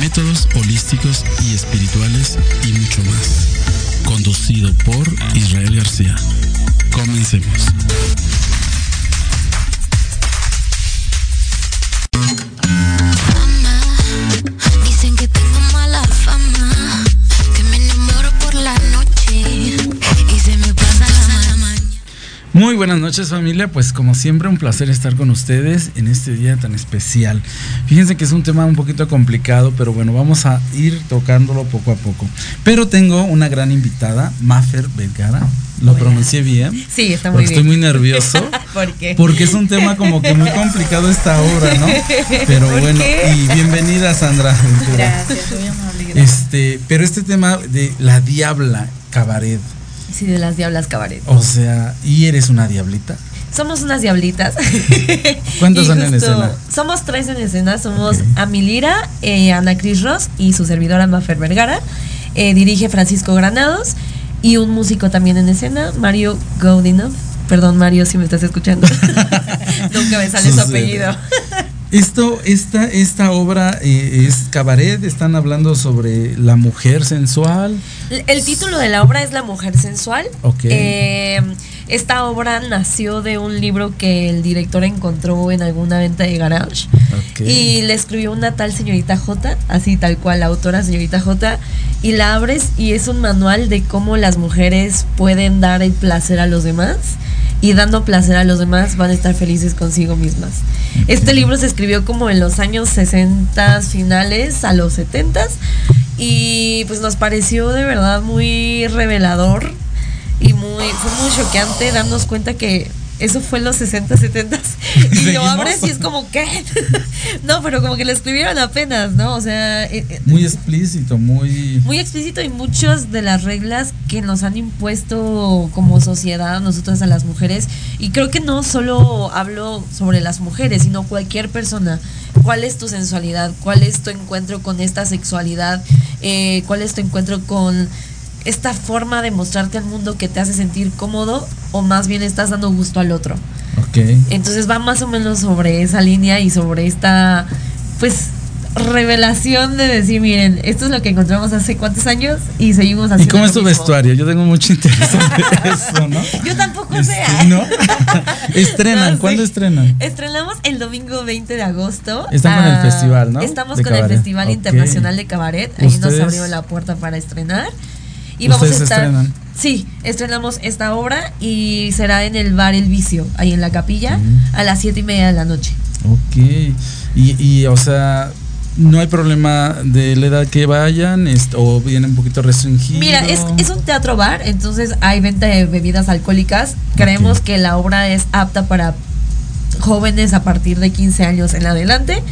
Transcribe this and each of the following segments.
Métodos holísticos y espirituales y mucho más. Conducido por Israel García. Comencemos. Muy buenas noches familia, pues como siempre un placer estar con ustedes en este día tan especial. Fíjense que es un tema un poquito complicado, pero bueno, vamos a ir tocándolo poco a poco. Pero tengo una gran invitada, Mafer Vergara. ¿Lo pronuncié bien? Sí, está muy Porque bien. estoy muy nervioso. ¿Por qué? Porque es un tema como que muy complicado esta obra, ¿no? Pero ¿Por bueno, qué? y bienvenida Sandra. Ventura. Gracias, muy amable. gracias. Este, pero este tema de la diabla cabaret, Sí, de las diablas cabaret. o sea, y eres una diablita. Somos unas diablitas. ¿Cuántos son en escena? Somos tres en escena. Somos Ok. Amilira, eh, Ana Cris Ross y su servidora Mafer Vergara. Eh, dirige Francisco Granados y un músico también en escena, Mario Godinov. Perdón, Mario, si me estás escuchando. Nunca me sale su apellido. Esto, esta, esta obra eh, es cabaret, están hablando sobre la mujer sensual. El título de la obra es La mujer sensual. Eh, esta obra nació de un libro que el director encontró en alguna venta de garage. Ok. Y le escribió una tal señorita J, así tal cual, la autora señorita J. Y la abres y es un manual de cómo las mujeres pueden dar el placer a los demás. Y dando placer a los demás van a estar felices consigo mismas. Este libro se escribió como en los años 60 finales a los 70 y pues nos pareció de verdad muy revelador y muy fue muy choqueante darnos cuenta que eso fue en los 60, 70 y lo abres y es como ¿qué? no, pero como que lo escribieron apenas, ¿no? O sea, eh, eh, Muy explícito, muy... muy explícito y muchas de las reglas que nos han impuesto como sociedad a nosotras a las mujeres y creo que no solo hablo sobre las mujeres sino cualquier persona cuál es tu sensualidad cuál es tu encuentro con esta sexualidad eh, cuál es tu encuentro con esta forma de mostrarte al mundo que te hace sentir cómodo o más bien estás dando gusto al otro Ok. entonces va más o menos sobre esa línea y sobre esta, pues, revelación de decir, miren, esto es lo que encontramos hace cuántos años y seguimos ¿Y haciendo. cómo es tu vestuario? Yo tengo mucho interés en eso, ¿no? Yo tampoco Este, sé. ¿No? estrenan, No, sí. ¿cuándo estrenan? Estrenamos el domingo 20 de agosto. Están con el Ah, festival, ¿no? Estamos De con cabaret. el Festival. Internacional de Cabaret. Ahí nos abrió la puerta para estrenar. Y vamos a estar. estrenan. Sí, estrenamos esta obra y será en el bar El Vicio, ahí en la capilla, Mm. a las siete y media de la noche. Ok. Y, y, o sea, no hay problema de la edad que vayan o viene un poquito restringido. Mira, es, es un teatro bar, entonces hay venta de bebidas alcohólicas. Creemos que la obra es apta para jóvenes a partir de 15 años en adelante,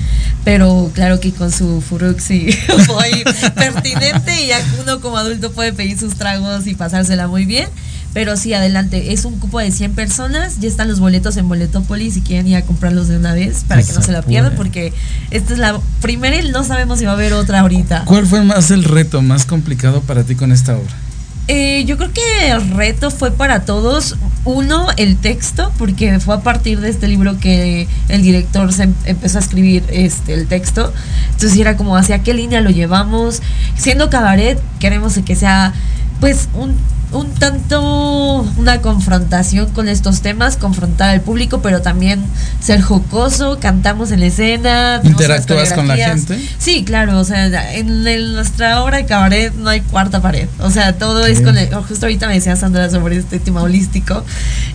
pero claro que con su furuxi muy pertinente y ya uno como adulto puede pedir sus tragos y pasársela muy bien. Pero sí, adelante, es un cupo de 100 personas, ya están los boletos en Boletópolis si quieren ir a comprarlos de una vez para Que que no se la pierdan porque esta es la primera y no sabemos si va a haber otra ahorita. ¿Cuál fue más el reto más complicado para ti con esta obra? Eh, yo creo que el reto fue para todos. Uno, el texto, porque fue a partir de este libro que el director se em- empezó a escribir este, el texto. Entonces era como hacia qué línea lo llevamos. Siendo cabaret, queremos que sea pues un, un tanto una confrontación con estos temas, confrontar al público, pero también ser jocoso, cantamos en la escena. ¿Interactúas con la gente? Sí, claro, o sea, en, el- nuestra obra de cabaret no hay cuarta pared, o sea, todo es con el, justo ahorita me decía Sandra sobre este tema holístico,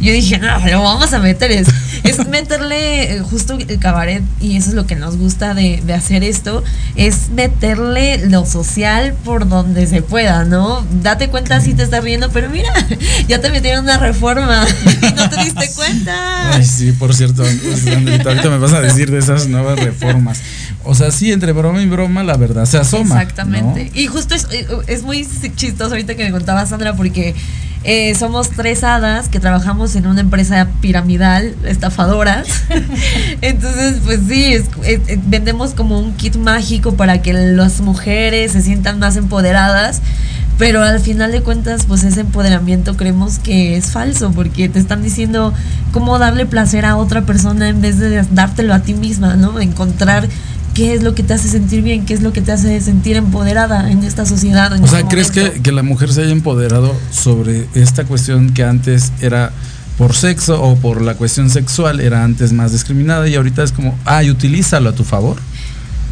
yo dije, no, lo vamos a meter, es, es meterle eh, justo el cabaret, y eso es lo que nos gusta de, de hacer esto, es meterle lo social por donde se pueda, ¿no? Date cuenta si te estás riendo, pero mira, ya te metieron una reforma y no te diste cuenta. Ay, sí, por cierto, ahorita me vas a decir de esas nuevas reformas. O sea, sí, entre broma y broma, la verdad se asoma. Exactamente. Y justo es, es muy chistoso ahorita que me contaba Sandra, porque eh, somos tres hadas que trabajamos en una empresa piramidal, estafadoras. Entonces, pues sí, es- es- vendemos como un kit mágico para que las mujeres se sientan más empoderadas. Pero al final de cuentas, pues ese empoderamiento creemos que es falso, porque te están diciendo cómo darle placer a otra persona en vez de dártelo a ti misma, ¿no? Encontrar qué es lo que te hace sentir bien, qué es lo que te hace sentir empoderada en esta sociedad. en O sea, este ¿crees que, que la mujer se haya empoderado sobre esta cuestión que antes era por sexo o por la cuestión sexual, era antes más discriminada y ahorita es como, ay, utilízalo a tu favor?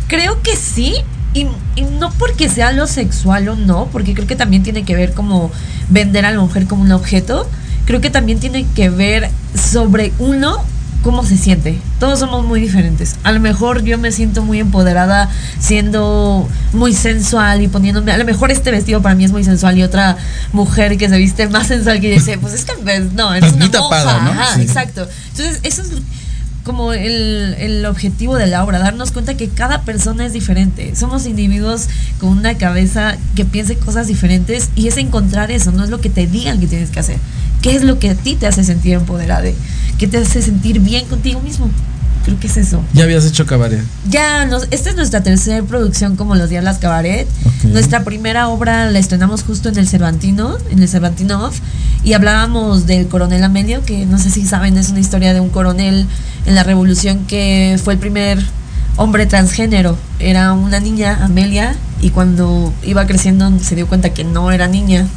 Creo que sí. Y, y no porque sea lo sexual o no, porque creo que también tiene que ver como vender a la mujer como un objeto. Creo que también tiene que ver sobre uno cómo se siente. Todos somos muy diferentes. A lo mejor yo me siento muy empoderada siendo muy sensual y poniéndome, a lo mejor este vestido para mí es muy sensual y otra mujer que se viste más sensual que dice, pues es que pues, no, es una tapada, monja". ¿no? Ajá, Sí. exacto. Entonces, eso es como el, el objetivo de la obra, darnos cuenta que cada persona es diferente. Somos individuos con una cabeza que piense cosas diferentes y es encontrar eso, no es lo que te digan que tienes que hacer. ¿Qué es lo que a ti te hace sentir empoderada? ¿Qué te hace sentir bien contigo mismo? Creo que es eso. Ya habías hecho cabaret. Ya, nos, esta es nuestra tercera producción como Los Días Las Cabaret. Ok. Nuestra primera obra la estrenamos justo en el Cervantino, en el Cervantino Off, y hablábamos del coronel Amelio, que no sé si saben, es una historia de un coronel en la revolución que fue el primer hombre transgénero. Era una niña, Amelia, y cuando iba creciendo se dio cuenta que no era niña,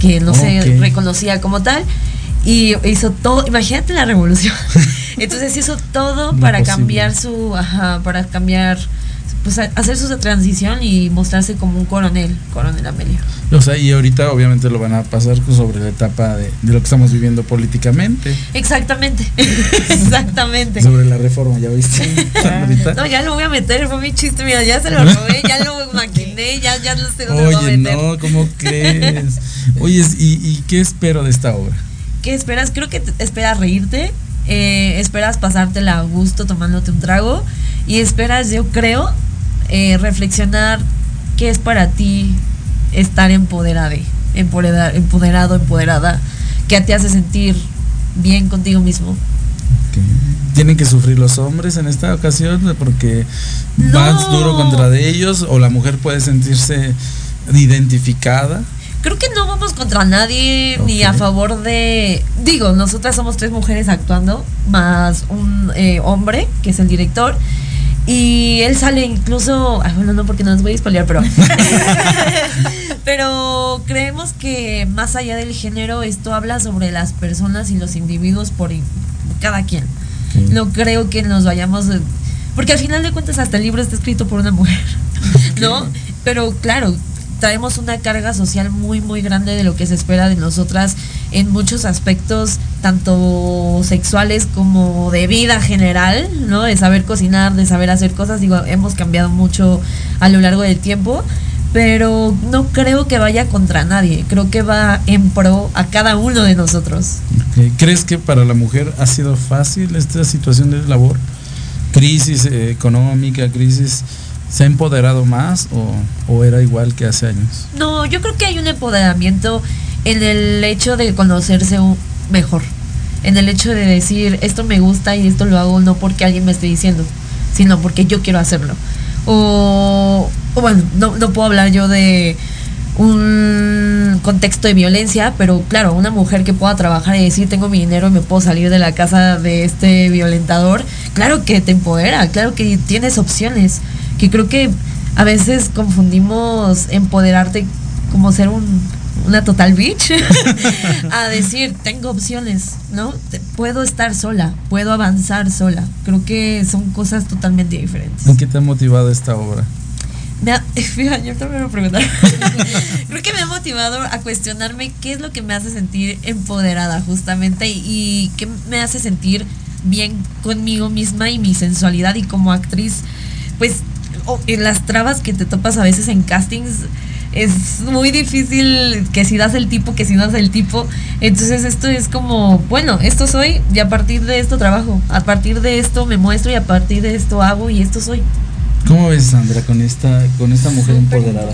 que no se reconocía como tal. Y hizo todo, imagínate la revolución. Entonces hizo todo Lo para posible. cambiar su, ajá, para cambiar, pues hacer su transición y mostrarse como un coronel, coronel Amelio. O sea, y ahorita obviamente lo van a pasar sobre la etapa de, de lo que estamos viviendo políticamente, Exactamente, exactamente. sobre la reforma, ¿ya viste? No, ya lo voy a meter, fue mi chiste, mira, ya se lo robé, ya lo maquiné, ya, ya no sé dónde lo voy a Oye, meter. no, ¿cómo crees? Oye, ¿y, ¿y qué espero de esta obra? ¿Qué esperas? Creo que te- esperas reírte, eh, esperas pasártela a gusto tomándote un trago y esperas, yo creo, eh, reflexionar qué es para ti estar empoderada, empoderada, empoderado, empoderada, que te hace sentir bien contigo mismo. tienen que sufrir los hombres en esta ocasión porque No. vas duro contra de ellos o la mujer puede sentirse identificada. Creo que no vamos contra nadie ni a favor de. Digo, nosotras somos tres mujeres actuando, más un eh, hombre, que es el director. Y él sale incluso. ah, bueno, no, porque no les voy a spoilear, pero. pero creemos que más allá del género, esto habla sobre las personas y los individuos por cada quien. No creo que nos vayamos. Porque al final de cuentas, hasta el libro está escrito por una mujer, ¿no? Pero claro, traemos una carga social muy, muy grande de lo que se espera de nosotras en muchos aspectos, tanto sexuales como de vida general, ¿no? De saber cocinar, de saber hacer cosas. Digo, hemos cambiado mucho a lo largo del tiempo. Pero no creo que vaya contra nadie, creo que va en pro a cada uno de nosotros. Ok. ¿Crees que para la mujer ha sido fácil esta situación de labor? Crisis eh, económica, crisis, ¿se ha empoderado más o, era igual que hace años? No, yo creo que hay un empoderamiento en el hecho de conocerse mejor. En el hecho de decir, esto me gusta y esto lo hago no porque alguien me esté diciendo, sino porque yo quiero hacerlo. O, o bueno, no, no puedo hablar yo de un contexto de violencia, pero claro, una mujer que pueda trabajar y decir, tengo mi dinero y me puedo salir de la casa de este violentador, claro que te empodera, claro que tienes opciones, que creo que a veces confundimos empoderarte como ser un, una total bitch a decir, tengo opciones, ¿no? Puedo estar sola, puedo avanzar sola. Creo que son cosas totalmente diferentes. ¿En qué te ha motivado esta obra? Me ha, yo también me lo preguntar. Creo que me ha motivado a cuestionarme qué es lo que me hace sentir empoderada justamente y, y qué me hace sentir bien conmigo misma y mi sensualidad y como actriz, pues o en las trabas que te topas a veces en castings es muy difícil que si das el tipo, que si no das el tipo. Entonces esto es como, bueno, esto soy y a partir de esto trabajo, a partir de esto me muestro y a partir de esto hago y esto soy. ¿Cómo ves, Sandra, con esta, con esta mujer Súper empoderada?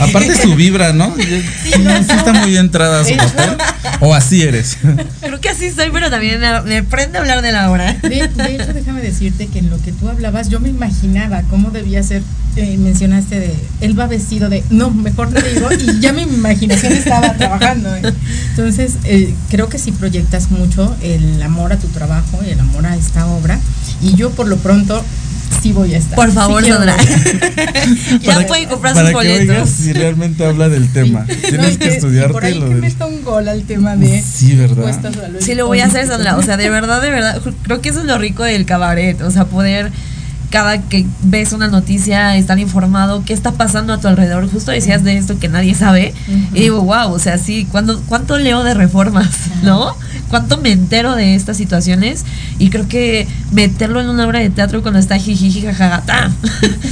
Aparte su vibra, ¿no? Sí, sí está muy entrada a su papel. O así eres. Creo que así soy, pero también me, me prende hablar de la obra. De, de hecho, déjame decirte que en lo que tú hablabas, yo me imaginaba cómo debía ser. eh, mencionaste de él va vestido de no mejor no digo y ya mi imaginación estaba trabajando ¿eh? entonces eh, creo que si proyectas mucho el amor a tu trabajo y el amor a esta obra y yo por lo pronto sí voy a estar Por favor, Sandra. ya pueden comprar sus para que oigas boletos. si realmente habla del tema. Sí. Tienes No, que Por estudiarte ahí lo que del... meta un gol al tema de Sí, ¿verdad? Sí, lo voy a hacer, Sandra. O sea, de verdad, de verdad. Creo que eso es lo rico del cabaret. O sea, poder cada que ves una noticia estar informado qué está pasando a tu alrededor. Justo decías de esto que nadie sabe. Y digo, wow, o sea, sí, ¿cuándo, ¿cuánto leo de reformas? ¿No? ¿Cuánto me entero de estas situaciones? Y creo que meterlo en una obra de teatro cuando está jijiji jajaja.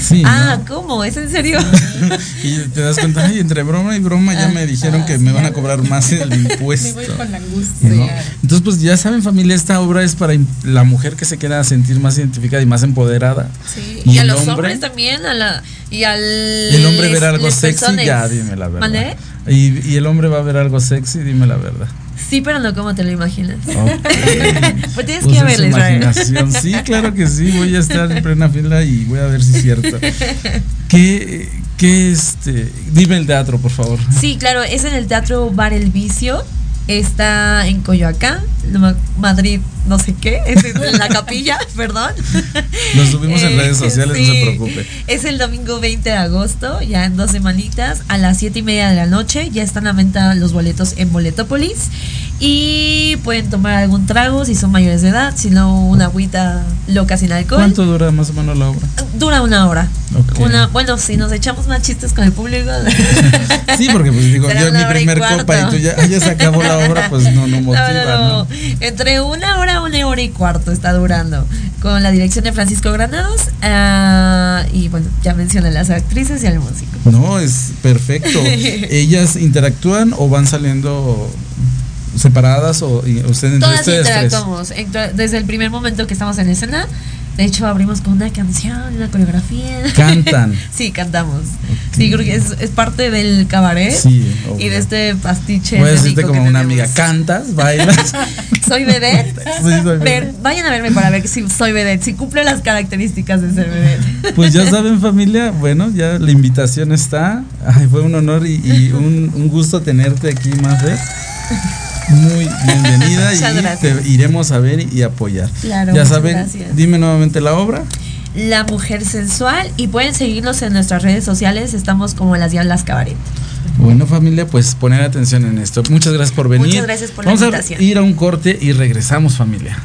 Sí, ah, ¿cómo? ¿Es en serio? Y te das cuenta, ay, entre broma y broma ya me dijeron que me van a cobrar más el me impuesto. voy con la angustia ¿no? Entonces, pues ya saben, familia, esta obra es para la mujer que se quiera sentir más identificada y más empoderada. Sí, ¿Y y, a los hombre? hombres también, a la, y al... El hombre ver algo sexy, personas. ya dime la verdad. Y, y el hombre va a ver algo sexy, dime la verdad. Sí, pero no como te lo imaginas. Ok. Pues tienes Usa que Israel. imaginación. Sí, claro que sí. Voy a estar en plena fila y voy a ver si es cierto. ¿Qué, qué este? Dime el teatro, por favor. Sí, claro, es en el Teatro Bar El Vicio. Está en Coyoacán, Madrid, no sé qué, es en la capilla, perdón. Lo subimos en Eh, redes sociales, no se preocupe. Es el domingo 20 de agosto, ya en dos semanitas, a las 7 y media de la noche. Ya están a venta los boletos en Boletópolis. Y pueden tomar algún trago si son mayores de edad, si no, una agüita loca sin alcohol. ¿Cuánto dura más o menos la obra? Dura una hora. Una, bueno, si nos echamos más chistes con el público. Sí, porque pues digo, Será yo mi y primer copa y tú ya, ah, ya se acabó la obra, pues no, no motiva, ¿no? Entre una hora, una hora y cuarto está durando. Con la dirección de Francisco Granados. ah, y bueno, ya mencioné las actrices y al músico. No, es perfecto. ¿Ellas interactúan o van saliendo separadas o entre Todas ustedes interactuamos. Desde el primer momento que estamos en escena. De hecho, abrimos con una canción, una coreografía. Cantan. sí, cantamos. Sí, creo que es, es parte del cabaret. Sí, y obvio. de este pastiche. A decirte como una tenemos. amiga, cantas, bailas. Soy vedette. Sí, soy vedette. Vayan a verme para ver si soy vedette, si cumple las características de ser vedette. Pues ya saben familia, bueno, ya la invitación está. Ay, fue un honor y, y un, un gusto tenerte aquí, Mafer. Muy bienvenida Muchas y gracias. te iremos a ver y apoyar. Claro, ya saben, gracias. dime nuevamente la obra. La mujer sensual y pueden seguirnos en nuestras redes sociales, estamos como las Diablas Cabaret. Bueno familia, pues poner atención en esto. Muchas gracias por venir. Muchas gracias por la Vamos invitación. a ir a un corte y regresamos familia.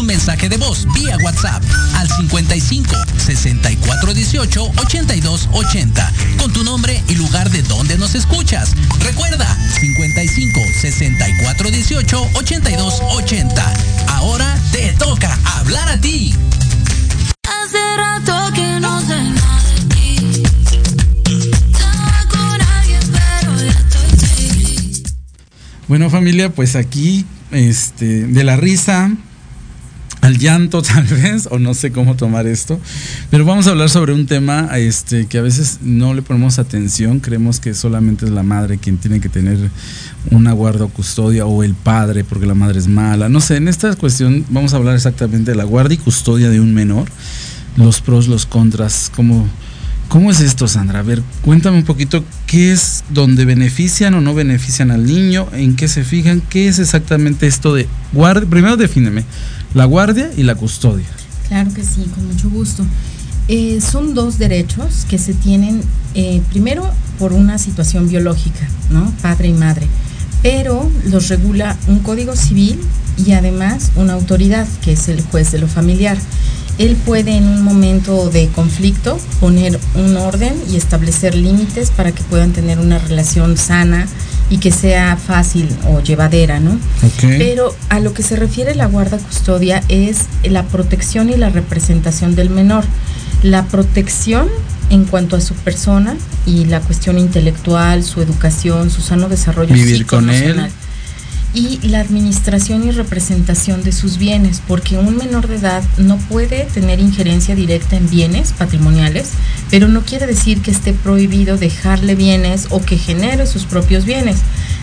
Un mensaje de voz vía WhatsApp al 55 64 18 82 80 con tu nombre y lugar de donde nos escuchas. Recuerda 55 64 18 82 80. Ahora te toca hablar a ti. Hace rato que no sé nada de ti. Estaba con alguien, pero ya estoy free. Bueno familia, pues aquí, este, de la risa al llanto tal vez, o no sé cómo tomar esto, pero vamos a hablar sobre un tema este, que a veces no le ponemos atención, creemos que solamente es la madre quien tiene que tener una guarda o custodia o el padre porque la madre es mala, no sé, en esta cuestión vamos a hablar exactamente de la guarda y custodia de un menor, los pros, los contras, cómo... ¿Cómo es esto, Sandra? A ver, cuéntame un poquito qué es donde benefician o no benefician al niño, en qué se fijan, qué es exactamente esto de guardia. Primero defíneme, la guardia y la custodia. Claro que sí, con mucho gusto. Eh, son dos derechos que se tienen eh, primero por una situación biológica, ¿no? Padre y madre, pero los regula un código civil y además una autoridad, que es el juez de lo familiar. Él puede en un momento de conflicto poner un orden y establecer límites para que puedan tener una relación sana y que sea fácil o llevadera, ¿no? Pero a lo que se refiere la guarda custodia es la protección y la representación del menor. La protección en cuanto a su persona y la cuestión intelectual, su educación, su sano desarrollo Vivir con él. Y la administración y representación de sus bienes, porque un menor de edad no puede tener injerencia directa en bienes patrimoniales, pero no quiere decir que esté prohibido dejarle bienes o que genere sus propios bienes.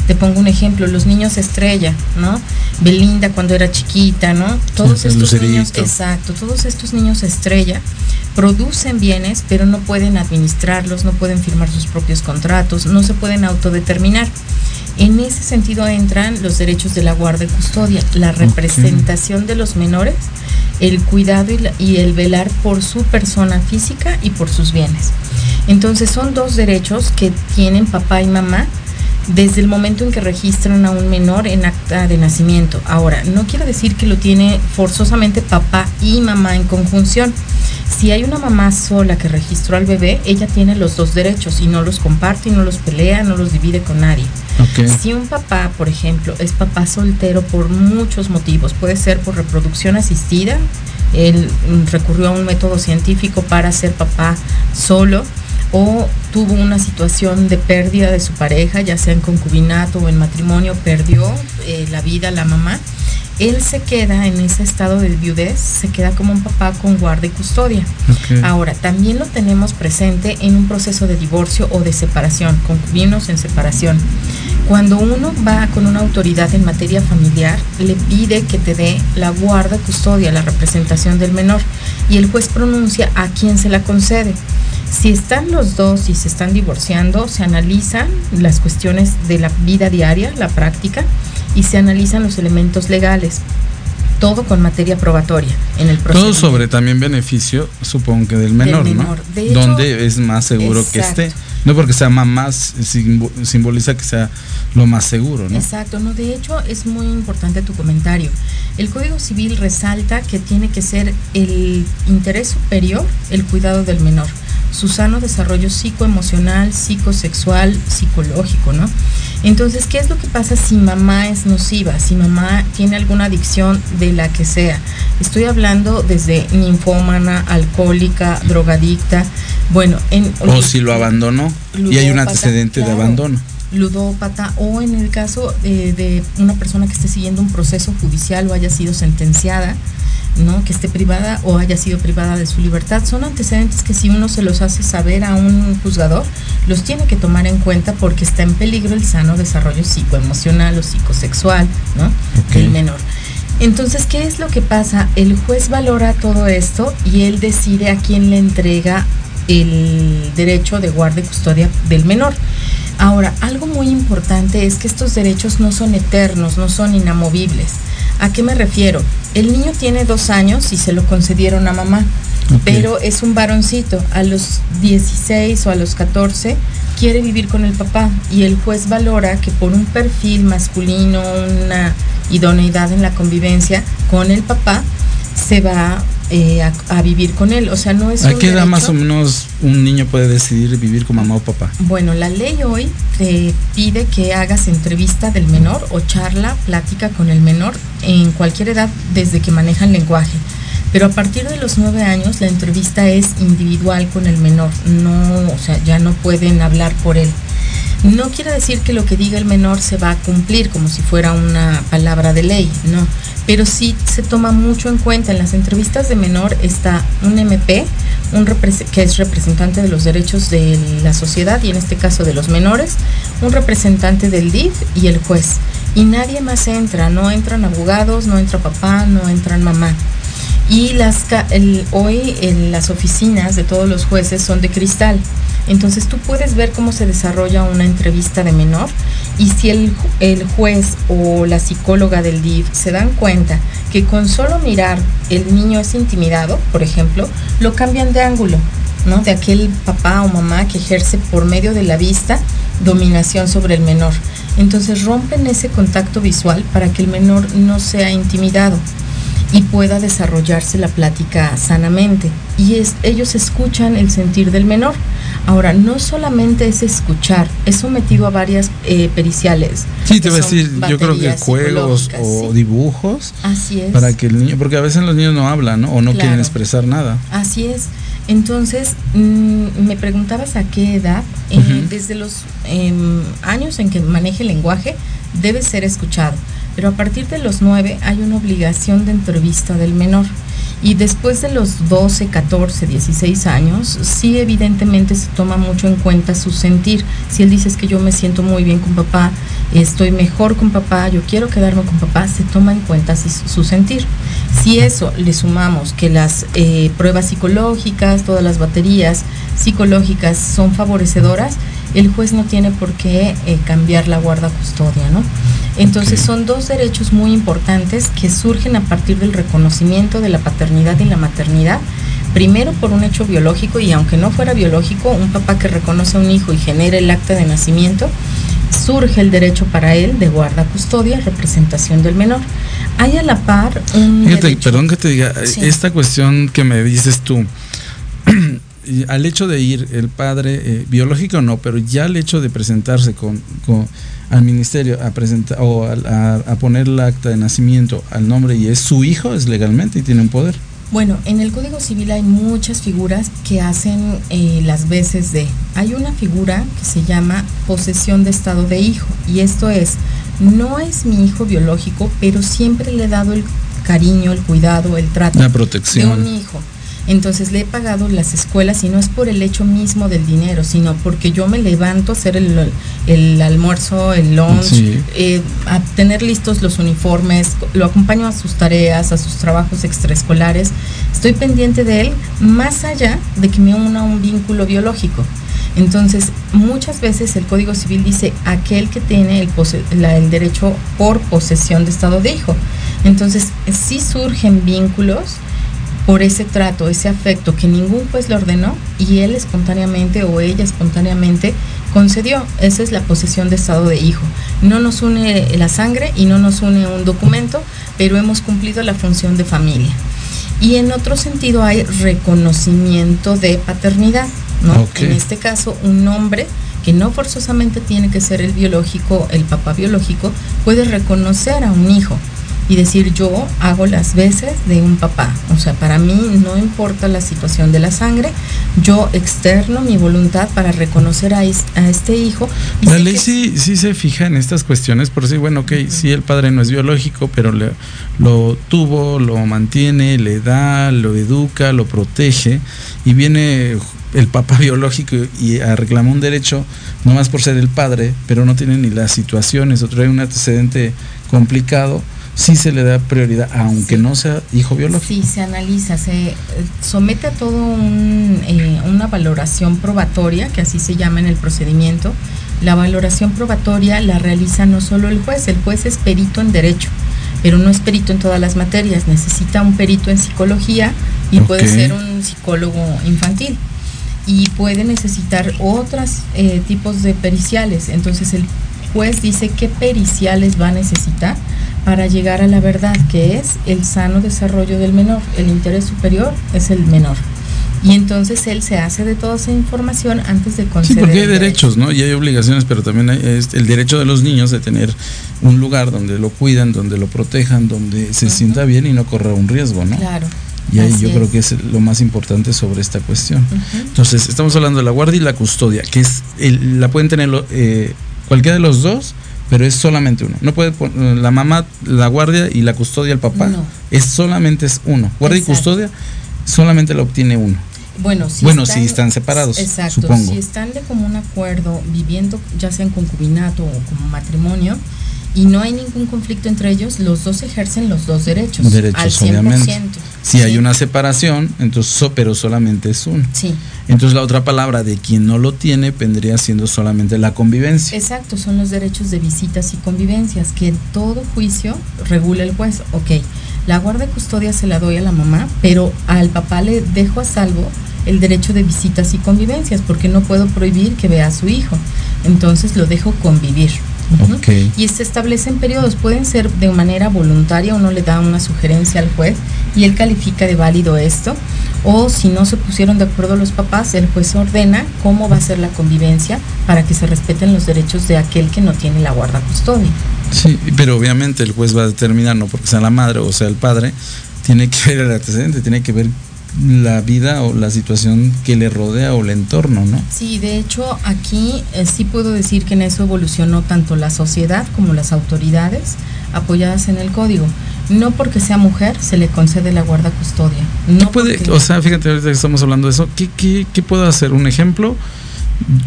Te pongo un ejemplo, los niños estrella, ¿no? Belinda cuando era chiquita, ¿no? Todos el estos niños, exacto, todos estos niños estrella producen bienes, pero no pueden administrarlos, no pueden firmar sus propios contratos, no se pueden autodeterminar. En ese sentido entran los derechos de la guarda y custodia, la representación de los menores, el cuidado y, la- y el velar por su persona física y por sus bienes. Entonces son dos derechos que tienen papá y mamá desde el momento en que registran a un menor en acta de nacimiento. Ahora, no quiere decir que lo tiene forzosamente papá y mamá en conjunción. Si hay una mamá sola que registró al bebé, ella tiene los dos derechos y no los comparte y no los pelea, no los divide con nadie. Si un papá, por ejemplo, es papá soltero por muchos motivos, puede ser por reproducción asistida, él recurrió a un método científico para ser papá solo, o tuvo una situación de pérdida de su pareja, ya sea en concubinato o en matrimonio, perdió eh, la vida la mamá, él se queda en ese estado de viudez, se queda como un papá con guarda y custodia. Ahora, también lo tenemos presente en un proceso de divorcio o de separación, concubinos en separación. Cuando uno va con una autoridad en materia familiar, le pide que te dé la guarda, custodia, la representación del menor, y el juez pronuncia a quién se la concede. Si están los dos y se están divorciando, se analizan las cuestiones de la vida diaria, la práctica, y se analizan los elementos legales. Todo con materia probatoria en el proceso. Todo sobre también beneficio, supongo que del menor, menor. ¿no? De hecho- Donde es más seguro que esté. No porque sea mamás, simbo- simboliza que sea lo más seguro, ¿no? Exacto, no, de hecho es muy importante tu comentario. El Código Civil resalta que tiene que ser el interés superior el cuidado del menor, su sano desarrollo psicoemocional, psicosexual, psicológico, ¿no? Entonces, ¿qué es lo que pasa si mamá es nociva, si mamá tiene alguna adicción de la que sea? Estoy hablando desde ninfómana, alcohólica, drogadicta, bueno, en... O si lo abandonó y hay un antecedente de abandono. Ludópata o en el caso eh, de una persona que esté siguiendo un proceso judicial o haya sido sentenciada, ¿no? que esté privada o haya sido privada de su libertad, son antecedentes que si uno se los hace saber a un juzgador, los tiene que tomar en cuenta porque está en peligro el sano desarrollo psicoemocional o psicosexual ¿no? Del menor. Entonces, ¿qué es lo que pasa? El juez valora todo esto y él decide a quién le entrega el derecho de guarda y custodia del menor. Ahora, algo muy importante es que estos derechos no son eternos, no son inamovibles. ¿A qué me refiero? El niño tiene dos años y se lo concedieron a mamá, pero es un varoncito. A los 16 o a los 14 quiere vivir con el papá y el juez valora que por un perfil masculino, una idoneidad en la convivencia con el papá, se va eh, a, a vivir con él. O sea, no es ¿A qué edad más o menos un niño puede decidir vivir con mamá o papá? Bueno, la ley hoy te pide que hagas entrevista del menor o charla, plática con el menor en cualquier edad desde que manejan lenguaje. Pero a partir de los nueve años la entrevista es individual con el menor, no, o sea, ya no pueden hablar por él. No quiere decir que lo que diga el menor se va a cumplir como si fuera una palabra de ley, no. Pero sí se toma mucho en cuenta. En las entrevistas de menor está un MP, un que es representante de los derechos de la sociedad y en este caso de los menores, un representante del DIF y el juez. Y nadie más entra, no entran abogados, no entra papá, no entran mamá. Y las el- hoy las oficinas de todos los jueces son de cristal. Entonces tú puedes ver cómo se desarrolla una entrevista de menor y si el, el juez o la psicóloga del DIF se dan cuenta que con solo mirar el niño es intimidado, por ejemplo, lo cambian de ángulo, ¿no? De aquel papá o mamá que ejerce por medio de la vista dominación sobre el menor. Entonces rompen ese contacto visual para que el menor no sea intimidado y pueda desarrollarse la plática sanamente. Y es, ellos escuchan el sentir del menor. Ahora, no solamente es escuchar, es sometido a varias eh, periciales. Sí, te voy a decir, yo creo que juegos o sí. dibujos Así es. para que el niño, porque a veces los niños no hablan, ¿no? O no quieren expresar nada. Así es. Entonces, mm, me preguntabas a qué edad, Eh, desde los em, años en que maneje el lenguaje, debe ser escuchado. Pero a partir de los 9 hay una obligación de entrevista del menor. Y después de los 12, 14, 16 años, sí evidentemente se toma mucho en cuenta su sentir. Si él dice "Es que yo me siento muy bien con papá, estoy mejor con papá, yo quiero quedarme con papá, se toma en cuenta su sentir. Si eso le sumamos que las eh, pruebas psicológicas, todas las baterías psicológicas son favorecedoras, el juez no tiene por qué eh, cambiar la guarda custodia, ¿no? Entonces son dos derechos muy importantes que surgen a partir del reconocimiento de la paternidad y la maternidad. Primero por un hecho biológico y aunque no fuera biológico, un papá que reconoce a un hijo y genera el acta de nacimiento, surge el derecho para él de guarda custodia, representación del menor. Hay a la par un Fíjate, derecho- perdón que te diga, Sí. esta cuestión que me dices tú, al hecho de ir el padre, eh, biológico no, pero ya el hecho de presentarse con, con- al ministerio a presentar o a, a poner el acta de nacimiento al nombre y es su hijo, es legalmente y tiene un poder. Bueno, en el Código Civil hay muchas figuras que hacen eh, las veces de. Hay una figura que se llama posesión de estado de hijo y esto es, no es mi hijo biológico, pero siempre le he dado el cariño, el cuidado, el trato La de protección. un hijo. Entonces le he pagado las escuelas y no es por el hecho mismo del dinero, sino porque yo me levanto a hacer el, el almuerzo, el lunch, Sí. eh, a tener listos los uniformes, lo acompaño a sus tareas, a sus trabajos extraescolares. Estoy pendiente de él más allá de que me una un vínculo biológico. Entonces, muchas veces el Código Civil dice aquel que tiene el, pose- la- el derecho por posesión de estado de hijo. Entonces, sí surgen vínculos por ese trato, ese afecto que ningún juez le ordenó y él espontáneamente o ella espontáneamente concedió. Esa es la posesión de estado de hijo. No nos une la sangre y no nos une un documento, pero hemos cumplido la función de familia. Y en otro sentido hay reconocimiento de paternidad. En este caso, un hombre que no forzosamente tiene que ser el biológico, el papá biológico, puede reconocer a un hijo y decir yo hago las veces de un papá. O sea, para mí no importa la situación de la sangre, yo externo mi voluntad para reconocer a, es- a este hijo. La ley que- sí, sí se fija en estas cuestiones, por decir, bueno, ok, sí el padre no es biológico, pero le- lo tuvo, lo mantiene, le da, lo educa, lo protege, y viene el papá biológico y a reclamar un derecho, nomás por ser el padre, pero no tiene ni las situaciones o trae un antecedente complicado, sí se le da prioridad, aunque Sí. no sea hijo biológico. Sí, se analiza, se eh, somete a todo un, eh, una valoración probatoria, que así se llama en el procedimiento. La valoración probatoria la realiza no solo el juez, el juez es perito en derecho, pero no es perito en todas las materias, necesita un perito en psicología y puede ser un psicólogo infantil y puede necesitar otros eh, tipos de periciales. Entonces el juez dice qué periciales va a necesitar para llegar a la verdad, que es el sano desarrollo del menor. El interés superior es el menor. Y entonces él se hace de toda esa información antes de Sí, conceder. porque hay derechos, ¿no? Y hay obligaciones, pero también hay el derecho de los niños de tener un lugar donde lo cuidan, donde lo protejan, donde se sienta bien y no corra un riesgo, ¿no? Claro. Y ahí así yo creo que es lo más importante sobre esta cuestión. Entonces, estamos hablando de la guardia y la custodia, que es el- la pueden tener lo- eh, cualquiera de los dos, pero es solamente uno. No puede la mamá, la guardia y la custodia el papá. No. Es solamente es uno. Guardia Exacto. y custodia solamente la obtiene uno. Bueno, si Bueno, si están separados, Exacto, supongo. si están de común acuerdo, viviendo ya sea en concubinato o como matrimonio, y no hay ningún conflicto entre ellos, los dos ejercen los dos derechos. Derechos, al 100%. obviamente. Si hay una separación, entonces so- pero solamente es uno. Sí, Entonces la otra palabra de quien no lo tiene vendría siendo solamente la convivencia. exacto, son los derechos de visitas y convivencias que en todo juicio regula el juez. Ok, la guardia y custodia se la doy a la mamá, pero al papá le dejo a salvo el derecho de visitas y convivencias, porque no puedo prohibir que vea a su hijo. Entonces lo dejo convivir. Y se establecen periodos, pueden ser de manera voluntaria, uno le da una sugerencia al juez y él califica de válido esto, o si no se pusieron de acuerdo los papás, el juez ordena cómo va a ser la convivencia para que se respeten los derechos de aquel que no tiene la guarda custodia. Sí, pero obviamente el juez va a determinar, no porque sea la madre o sea el padre, tiene que ver el antecedente, tiene que ver la vida o la situación que le rodea o el entorno, ¿no? Sí, de hecho aquí eh, sí puedo decir que en eso evolucionó tanto la sociedad como las autoridades apoyadas en el código. No porque sea mujer se le concede la guarda custodia. No ¿Qué puede, porque- o sea, fíjate, ahorita que estamos hablando de eso, ¿qué, qué, qué puedo hacer? Un ejemplo,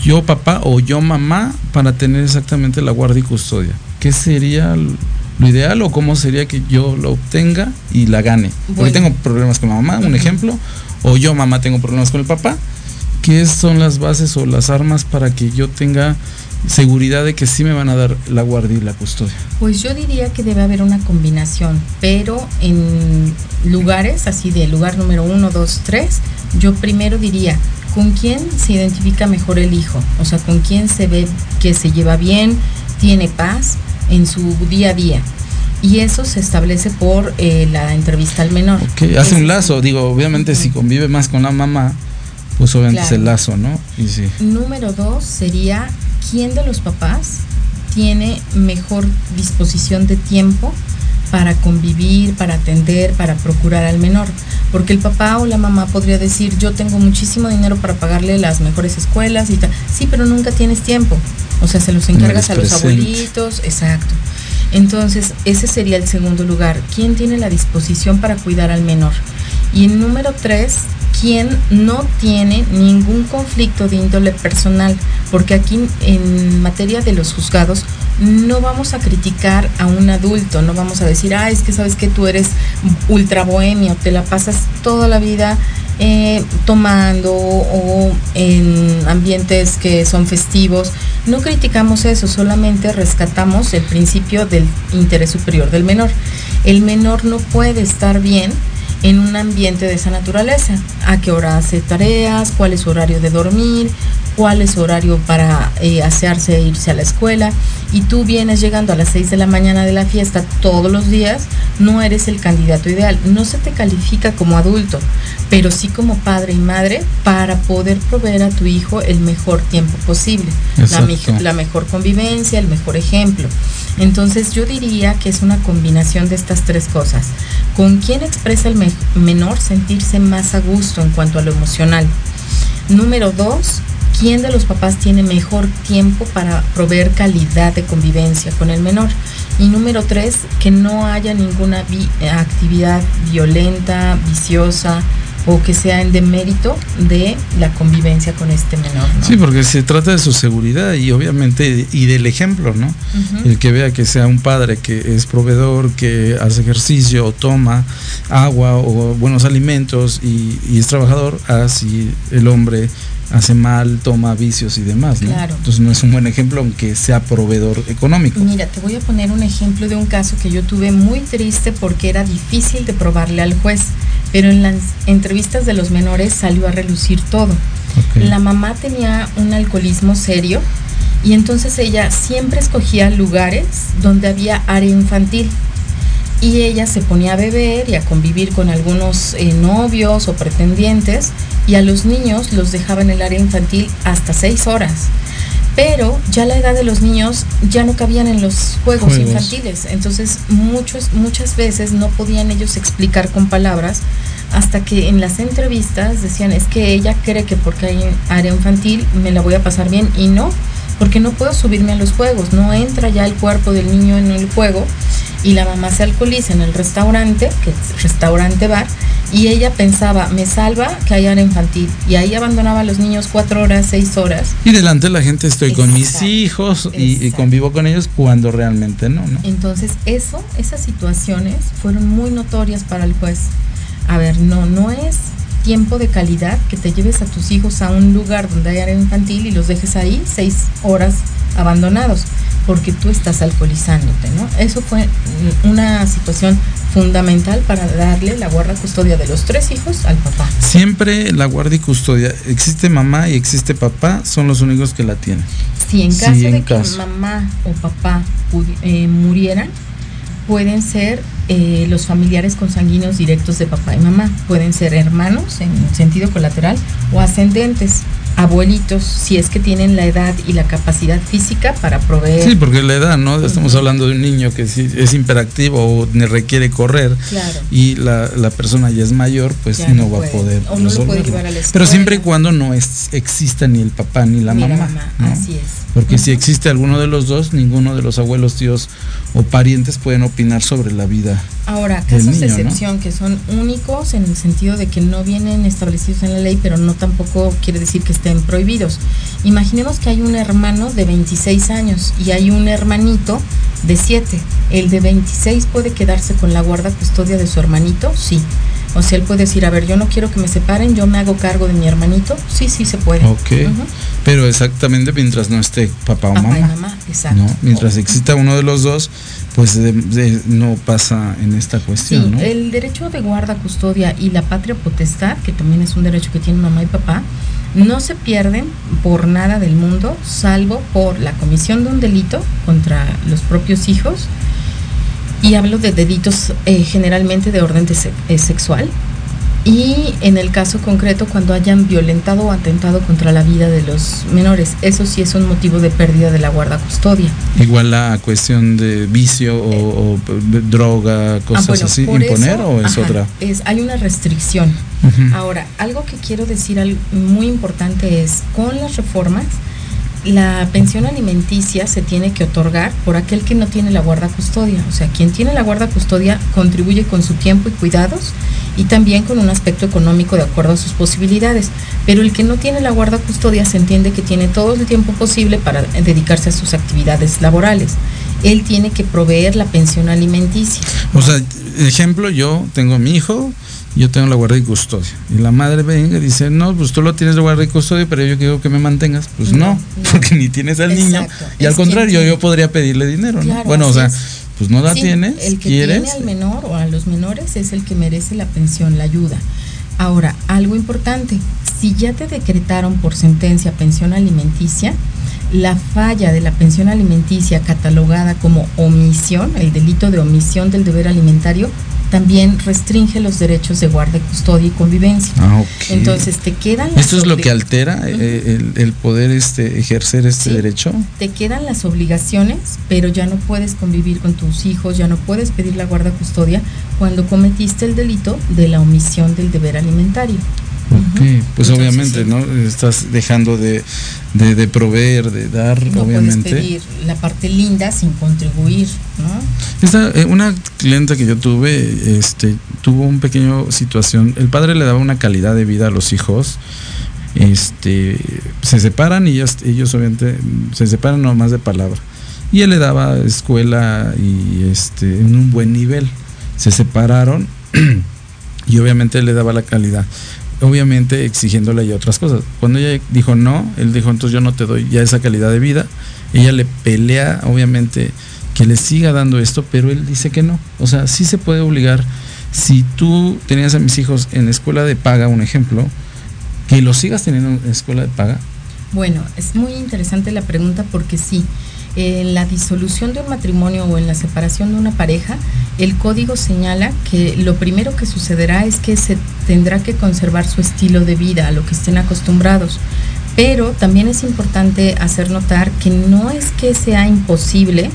yo papá o yo mamá para tener exactamente la guardia y custodia. ¿Qué sería lo ideal o cómo sería que yo lo obtenga y la gane? Porque Bueno. tengo problemas con la mamá, un ejemplo, o yo mamá tengo problemas con el papá. ¿Qué son las bases o las armas para que yo tenga seguridad de que sí me van a dar la guardia y la custodia? Pues yo diría que debe haber una combinación, pero en lugares así de lugar número uno, dos, tres, yo primero diría, ¿con quién se identifica mejor el hijo? O sea, ¿con quién se ve que se lleva bien, tiene paz en su día a día? Y eso se establece por eh, la entrevista al menor. Ok, hace un lazo, digo, obviamente si convive más con la mamá, pues obviamente es el lazo, ¿no? Y sí. Número dos sería quién de los papás tiene mejor disposición de tiempo para convivir, para atender, para procurar al menor. Porque el papá o la mamá podría decir, yo tengo muchísimo dinero para pagarle las mejores escuelas y tal. Sí, pero nunca tienes tiempo. O sea, se los No encargas a los abuelitos, exacto. Entonces, ese sería el segundo lugar. ¿Quién tiene la disposición para cuidar al menor? Y en número tres, ¿quién no tiene ningún conflicto de índole personal? Porque aquí en materia de los juzgados no vamos a criticar a un adulto, no vamos a decir, ah, es que sabes que tú eres ultra bohemio, te la pasas toda la vida eh, tomando o en ambientes que son festivos. No criticamos eso, solamente rescatamos el principio del interés superior del menor. El menor no puede estar bien en un ambiente de esa naturaleza. ¿A qué hora hace tareas? ¿Cuál es su horario de dormir? ¿Cuál es su horario para eh, asearse e irse a la escuela? Y tú vienes llegando a las 6 de la mañana de la fiesta todos los días, no eres el candidato ideal. No se te califica como adulto, pero sí como padre y madre para poder proveer a tu hijo el mejor tiempo posible, la, me- la mejor convivencia, el mejor ejemplo. Entonces yo diría que es una combinación de estas tres cosas. ¿Con quién expresa el me- menor sentirse más a gusto en cuanto a lo emocional? Número dos, ¿quién de los papás tiene mejor tiempo para proveer calidad de convivencia con el menor? Y número tres, que no haya ninguna vi- actividad violenta, viciosa o que sea en demérito de la convivencia con este menor. ¿no? Sí, porque se trata de su seguridad y obviamente y del ejemplo, ¿no? El que vea que sea un padre que es proveedor, que hace ejercicio, o toma agua o buenos alimentos y, y es trabajador, así el hombre hace mal, toma vicios y demás, ¿no? Claro. Entonces no es un buen ejemplo aunque sea proveedor económico. Mira, te voy a poner un ejemplo de un caso que yo tuve muy triste porque era difícil de probarle al juez, pero en las entrevistas de los menores salió a relucir todo. La mamá tenía un alcoholismo serio y entonces ella siempre escogía lugares donde había área infantil. y ella se ponía a beber y a convivir con algunos eh, novios o pretendientes y a los niños los dejaba en el área infantil hasta seis horas. Pero ya la edad de los niños ya no cabían en los juegos, Juegos. infantiles, entonces muchos, muchas veces no podían ellos explicar con palabras hasta que en las entrevistas decían es que ella cree que porque hay área infantil me la voy a pasar bien y no, porque no puedo subirme a los juegos, no entra ya el cuerpo del niño en el juego y la mamá se alcoholiza en el restaurante, que es restaurante bar, y ella pensaba, me salva que hay área infantil, y ahí abandonaba a los niños cuatro horas, seis horas. Y delante de la gente estoy con mis hijos y, convivo con ellos cuando realmente no, ¿no? Entonces eso, esas situaciones fueron muy notorias para el juez. A ver, no, no es tiempo de calidad que te lleves a tus hijos a un lugar donde hay área infantil y los dejes ahí seis horas abandonados, porque tú estás alcoholizándote, ¿no? Eso fue una situación fundamental para darle la guarda custodia de los tres hijos al papá. Siempre la guardia y custodia, existe mamá y existe papá, son los únicos que la tienen. Si en Sí, caso en de que mamá o papá eh, murieran, pueden ser eh, los familiares consanguíneos directos de papá y mamá. Pueden ser hermanos en sentido colateral o ascendentes, abuelitos, si es que tienen la edad y la capacidad física para proveer. Sí, porque la edad, ¿no? Estamos hablando de un niño que sí es imperactivo o requiere correr Claro. y la, la persona ya es mayor, pues Ya no, no va a poder o no lo puede llevar a la Pero siempre y cuando no es, exista ni el papá ni la Ni mamá. ¿no? Así es. Porque si existe alguno de los dos, ninguno de los abuelos, tíos o parientes pueden opinar sobre la vida. Ahora, casos de excepción que son únicos en el sentido de que no vienen establecidos en la ley, pero no tampoco quiere decir que estén prohibidos. Imaginemos que hay un hermano de 26 años y hay un hermanito de 7. ¿El de 26 puede quedarse con la guarda custodia de su hermanito? Sí. O sea, él puede decir, a ver, yo no quiero que me separen, yo me hago cargo de mi hermanito. Sí, sí se puede. Ok. Pero exactamente mientras no esté papá o Papá mamá. y mamá, exacto. ¿no? Mientras exista uno de los dos, pues de- de- no pasa en esta cuestión, Sí, ¿no? el derecho de guarda, custodia y la patria potestad, que también es un derecho que tienen mamá y papá, no se pierden por nada del mundo, salvo por la comisión de un delito contra los propios hijos. Y hablo de delitos eh, generalmente de orden de se- eh, sexual. Y en el caso concreto, cuando hayan violentado o atentado contra la vida de los menores, eso sí es un motivo de pérdida de la guarda custodia. Igual la cuestión de vicio o, o p- droga, cosas Ah, bueno, así, imponer eso, o es ajá, otra. Es, hay una restricción. Ahora, algo que quiero decir muy importante es, con las reformas, la pensión alimenticia se tiene que otorgar por aquel que no tiene la guarda custodia. O sea, quien tiene la guarda custodia contribuye con su tiempo y cuidados y también con un aspecto económico de acuerdo a sus posibilidades. Pero el que no tiene la guarda custodia se entiende que tiene todo el tiempo posible para dedicarse a sus actividades laborales. Él tiene que proveer la pensión alimenticia. O sea, ejemplo, yo tengo mi hijo, yo tengo la guardia y custodia. Y la madre venga y dice, no, pues tú lo tienes de guardia y custodia, pero yo quiero que me mantengas. Pues no, No, no. porque ni tienes al niño. Y al es contrario, yo podría pedirle dinero, ¿no? Bueno, o sea, es. pues no la Sí, tienes, El que quieres. tiene al menor o a los menores es el que merece la pensión, la ayuda. Ahora, algo importante, si ya te decretaron por sentencia pensión alimenticia, la falla de la pensión alimenticia catalogada como omisión, el delito de omisión del deber alimentario, también restringe los derechos de guarda, custodia y convivencia. Ah. Entonces te quedan las Esto es lo que altera eh, el, el poder este ejercer este Sí. derecho. te quedan las obligaciones, pero ya no puedes convivir con tus hijos, ya no puedes pedir la guarda custodia cuando cometiste el delito de la omisión del deber alimentario. Pues Entonces, obviamente, sí, ¿no? Estás dejando de, de, de proveer, de dar, No obviamente. puedes pedir la parte linda sin contribuir, ¿no? Esta, eh, una clienta que yo tuve, este, tuvo un pequeño situación. El padre le daba una calidad de vida a los hijos. Este, se separan y ellos, ellos obviamente se separan nomás de palabra. Y él le daba escuela y este, en un buen nivel. Se separaron y obviamente le daba la calidad. Obviamente exigiéndole ya otras cosas. Cuando ella dijo no, él dijo entonces yo no te doy ya esa calidad de vida. Ella le pelea, obviamente, que le siga dando esto, pero él dice que no. O sea, sí se puede obligar. Si tú tenías a mis hijos en escuela de paga, un ejemplo, que los sigas teniendo en escuela de paga. Bueno, es muy interesante la pregunta porque sí, En la disolución de un matrimonio o en la separación de una pareja, el código señala que lo primero que sucederá es que se tendrá que conservar su estilo de vida, a lo que estén acostumbrados. Pero también es importante hacer notar que no es que sea imposible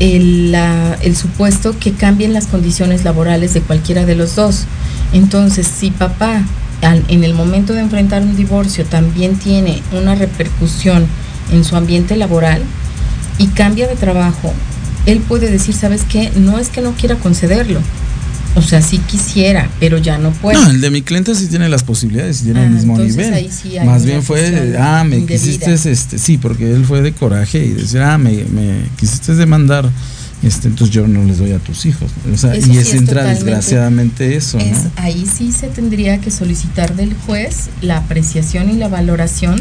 el, el supuesto que cambien las condiciones laborales de cualquiera de los dos. Entonces, si papá en el momento de enfrentar un divorcio también tiene una repercusión en su ambiente laboral y cambia de trabajo, él puede decir, ¿sabes qué? No es que no quiera concederlo. O sea, sí quisiera, pero ya no puede. No, el de mi cliente sí tiene las posibilidades, tiene el Ah, mismo nivel. ahí sí hay Más bien fue, ah, me quisiste, este, sí, porque él fue de coraje y decir, ah, me, me quisiste demandar, este, entonces yo no les doy a tus hijos. O sea, Eso y sí es entra desgraciadamente eso, Es- ¿no? ahí sí se tendría que solicitar del juez la apreciación y la valoración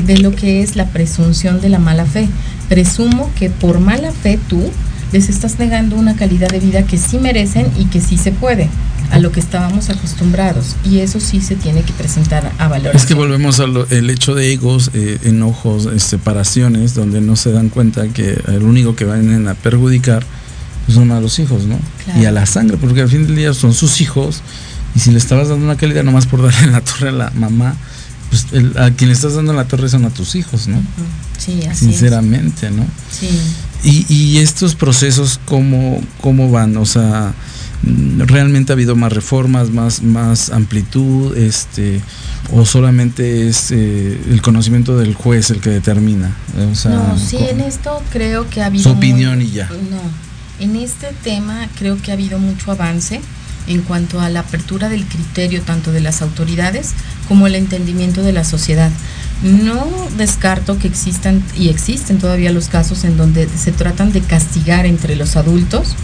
de lo que es la presunción de la mala fe. Presumo que por mala fe tú les estás negando una calidad de vida que sí merecen y que sí se puede, a lo que estábamos acostumbrados. Y eso sí se tiene que presentar a valoración. Es que volvemos al hecho de egos, eh, enojos, eh, separaciones, donde no se dan cuenta que el único que van a perjudicar pues, son a los hijos, ¿no? Claro. Y a la sangre, porque al fin del día son sus hijos, y si le estabas dando una calidad nomás por darle la torre a la mamá, pues el- a quien le estás dando la torre son a tus hijos, ¿no? Sí, así es. Sinceramente, ¿no? Sí. Y, y estos procesos, ¿cómo, ¿cómo van? O sea, ¿realmente ha habido más reformas, más, más amplitud? este ¿O solamente es eh, el conocimiento del juez el que determina? O sea, no, sí, ¿cómo? en esto creo que ha habido... Su opinión y ya. No, en este tema creo que ha habido mucho avance en cuanto a la apertura del criterio tanto de las autoridades como el entendimiento de la sociedad. No descarto que existan y existen todavía los casos en donde se tratan de castigar entre los adultos,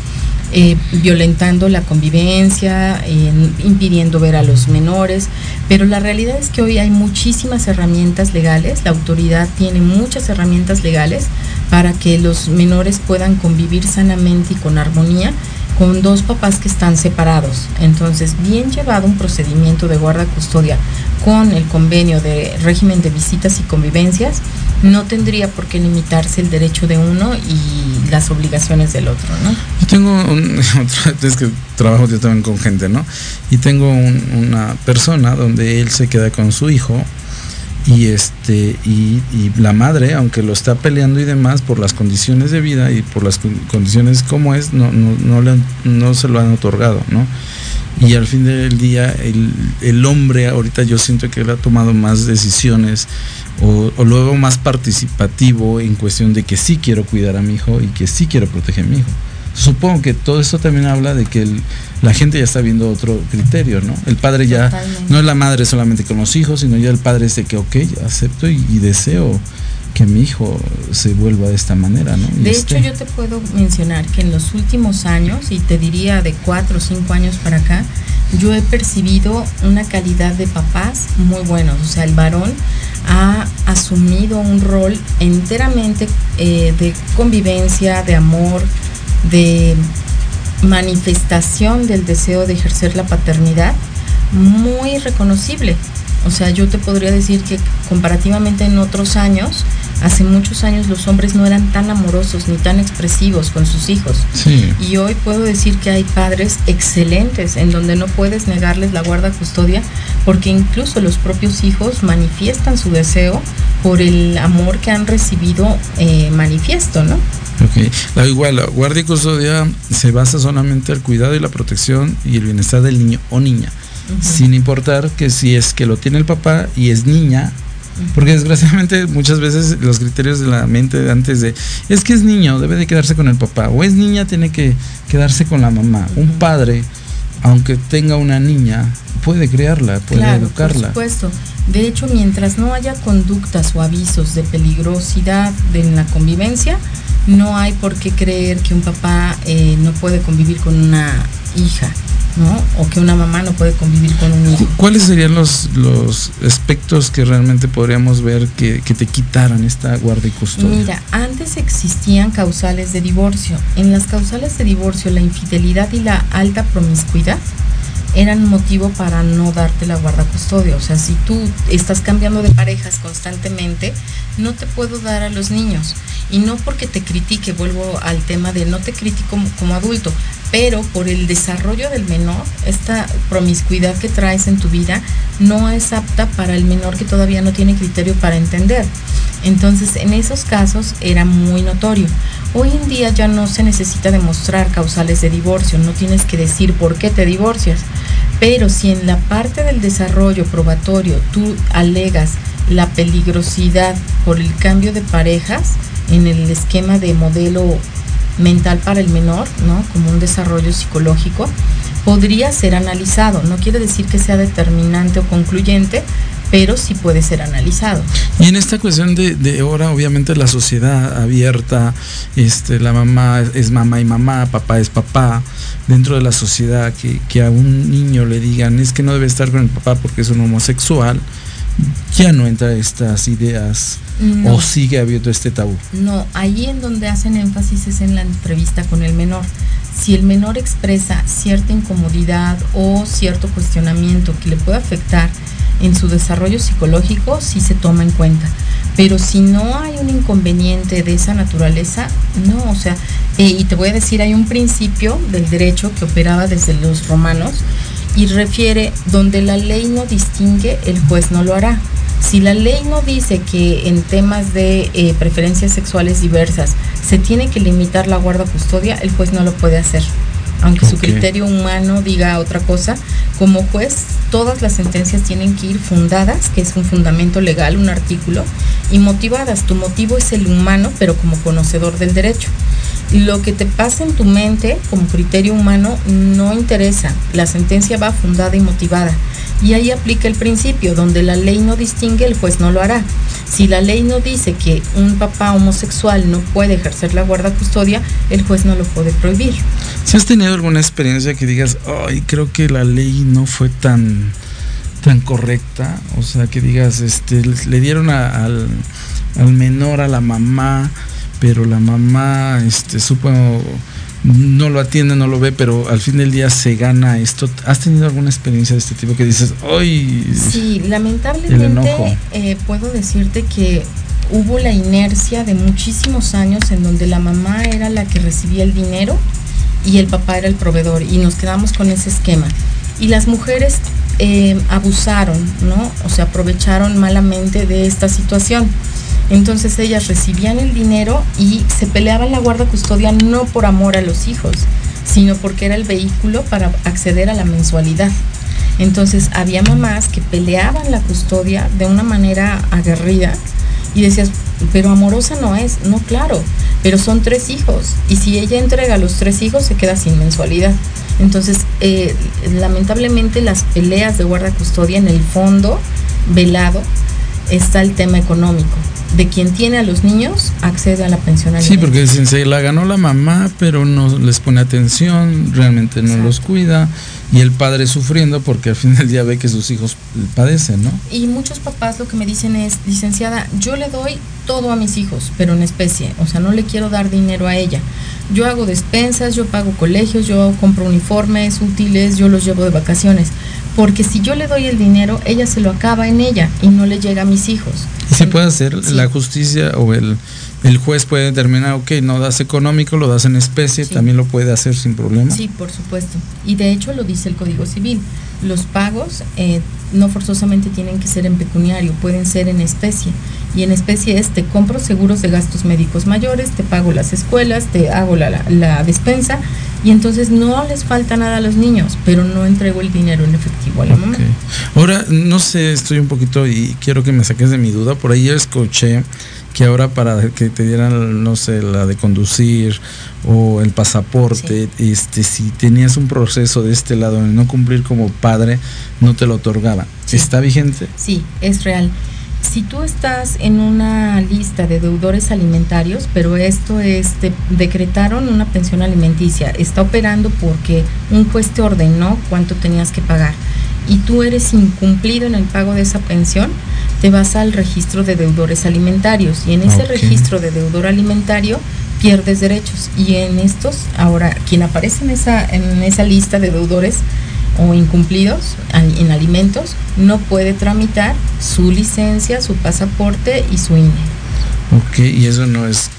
eh, violentando la convivencia, en- impidiendo ver a los menores, pero la realidad es que hoy hay muchísimas herramientas legales, la autoridad tiene muchas herramientas legales para que los menores puedan convivir sanamente y con armonía con dos papás que están separados. Entonces, bien llevado un procedimiento de guarda-custodia con el convenio de régimen de visitas y convivencias, no tendría por qué limitarse el derecho de uno y las obligaciones del otro, ¿no? Yo tengo un, es que trabajo yo también con gente, ¿no? Y tengo un- una persona donde él se queda con su hijo y este y, y la madre, aunque lo está peleando y demás por las condiciones de vida y por las con- condiciones como es, no, no, no, no se lo han otorgado, ¿no? Y al fin del día, el, el hombre ahorita yo siento que él ha tomado más decisiones o, o luego más participativo en cuestión de que sí quiero cuidar a mi hijo y que sí quiero proteger a mi hijo. Supongo que todo esto también habla de que el- la gente ya está viendo otro criterio, ¿no? El padre ya Totalmente. no es la madre solamente con los hijos, sino ya el padre es de que, ok, acepto y, y deseo que mi hijo se vuelva de esta manera, ¿no? Y De esté. hecho, yo te puedo mencionar que en los últimos años, y te diría de cuatro o cinco años para acá, yo he percibido una calidad de papás muy buenos. O sea, el varón ha asumido un rol enteramente eh, de convivencia, de amor, de manifestación del deseo de ejercer la paternidad muy reconocible. O sea, yo te podría decir que comparativamente en otros años, hace muchos años los hombres no eran tan amorosos ni tan expresivos con sus hijos. Sí. Y hoy puedo decir que hay padres excelentes en donde no puedes negarles la guarda custodia porque incluso los propios hijos manifiestan su deseo por el amor que han recibido eh, manifiesto, ¿no? Ok. La, igual, la guardia y custodia se basa solamente al cuidado y la protección y el bienestar del niño o niña, sin importar que si es que lo tiene el papá y es niña, porque desgraciadamente muchas veces los criterios de la mente de antes de es que es niño, debe de quedarse con el papá, o es niña, tiene que quedarse con la mamá. Un padre, aunque tenga una niña, puede criarla, puede claro, educarla. Por supuesto. De hecho, mientras no haya conductas o avisos de peligrosidad en la convivencia, no hay por qué creer que un papá eh, no puede convivir con una hija, ¿no? O que una mamá no puede convivir con un hijo. ¿Cuáles serían los, los aspectos que realmente podríamos ver que, que te quitaran esta guardia y custodia? Mira, antes existían causales de divorcio. En las causales de divorcio, la infidelidad y la alta promiscuidad eran motivo para no darte la guarda custodia. O sea, si tú estás cambiando de parejas constantemente, no te puedo dar a los niños. Y no porque te critique, vuelvo al tema de no te critico como, como adulto, pero por el desarrollo del menor, esta promiscuidad que traes en tu vida no es apta para el menor que todavía no tiene criterio para entender. Entonces, en esos casos era muy notorio. Hoy en día ya no se necesita demostrar causales de divorcio, no tienes que decir por qué te divorcias. Pero si en la parte del desarrollo probatorio tú alegas la peligrosidad por el cambio de parejas en el esquema de modelo mental para el menor, ¿no? Como un desarrollo psicológico, podría ser analizado. No quiere decir que sea determinante o concluyente, pero sí puede ser analizado. Y en esta cuestión de, ahora, obviamente la sociedad abierta, este, la mamá es mamá y mamá, papá es papá, dentro de la sociedad, que, que a un niño le digan es que no debe estar con el papá porque es un homosexual, ya no entra estas ideas No. o sigue abierto este tabú. No, ahí en donde hacen énfasis es en la entrevista con el menor. Si el menor expresa cierta incomodidad o cierto cuestionamiento que le puede afectar en su desarrollo psicológico, sí se toma en cuenta. Pero si no hay un inconveniente de esa naturaleza, no, o sea, eh, y te voy a decir, hay un principio del derecho que operaba desde los romanos y refiere donde la ley no distingue, el juez no lo hará. Si la ley no dice que en temas de eh, preferencias sexuales diversas se tiene que limitar la guarda custodia, el juez no lo puede hacer. Aunque su criterio humano diga otra cosa, como juez todas las sentencias tienen que ir fundadas, que es un fundamento legal, un artículo, y motivadas. Tu motivo es el humano, pero como conocedor del derecho. Lo que te pasa en tu mente como criterio humano no interesa. La sentencia va fundada y motivada. Y ahí aplica el principio, donde la ley no distingue, el juez no lo hará. Si la ley no dice que un papá homosexual no puede ejercer la guarda custodia, el juez no lo puede prohibir. Si has tenido alguna experiencia que digas, ay, creo que la ley no fue tan, tan correcta, o sea, que digas, este, le dieron a- al, al menor a la mamá, pero la mamá, este, supo, no lo atiende, no lo ve, pero al fin del día se gana esto. ¿Has tenido alguna experiencia de este tipo que dices, ay, Sí, lamentablemente eh, puedo decirte que hubo la inercia de muchísimos años en donde la mamá era la que recibía el dinero y el papá era el proveedor y nos quedamos con ese esquema. Y las mujeres eh, abusaron, ¿no? O sea, aprovecharon malamente de esta situación. Entonces ellas recibían el dinero y se peleaban la guarda custodia no por amor a los hijos, sino porque era el vehículo para acceder a la mensualidad. Entonces había mamás que peleaban la custodia de una manera aguerrida y decías, pero amorosa no es, no claro, pero son tres hijos y si ella entrega a los tres hijos se queda sin mensualidad. Entonces, eh, lamentablemente las peleas de guarda custodia en el fondo, velado, está el tema económico. De quien tiene a los niños accede a la pensión Sí, porque dicen, se la ganó la mamá, pero no les pone atención, realmente no Exacto. los cuida, y el padre sufriendo porque al fin del día ve que sus hijos padecen, ¿no? Y muchos papás lo que me dicen es, licenciada, yo le doy todo a mis hijos, pero en especie, o sea, no le quiero dar dinero a ella. Yo hago despensas, yo pago colegios, yo compro uniformes útiles, yo los llevo de vacaciones, porque si yo le doy el dinero, ella se lo acaba en ella y no le llega a mis hijos. Y se puede hacer, Sí. la justicia o el, el juez puede determinar, ok, no das económico, lo das en especie, Sí. también lo puede hacer sin problema. Sí, por supuesto. Y de hecho lo dice el Código Civil. Los pagos eh, no forzosamente tienen que ser en pecuniario, pueden ser en especie. Y en especie es, te compro seguros de gastos médicos mayores, te pago las escuelas, te hago la, la- la despensa y entonces no les falta nada a los niños, pero no entrego el dinero en efectivo a la mamá. Ahora, no sé, estoy un poquito y quiero que me saques de mi duda. Por ahí escuché que ahora para que te dieran, no sé, la de conducir o el pasaporte, este, si tenías un proceso de este lado de no cumplir como padre, no te lo otorgaban. Sí. ¿Está vigente? Sí, es real. Si tú estás en una lista de deudores alimentarios, pero esto es, decretaron una pensión alimenticia, está operando porque un juez te ordenó cuánto tenías que pagar y tú eres incumplido en el pago de esa pensión, te vas al registro de deudores alimentarios. Y en ese registro de deudor alimentario pierdes derechos. Y en estos, ahora quien aparece en esa, en esa lista de deudores o incumplidos en alimentos no puede tramitar su licencia, su pasaporte y su INE. Ok, y eso no es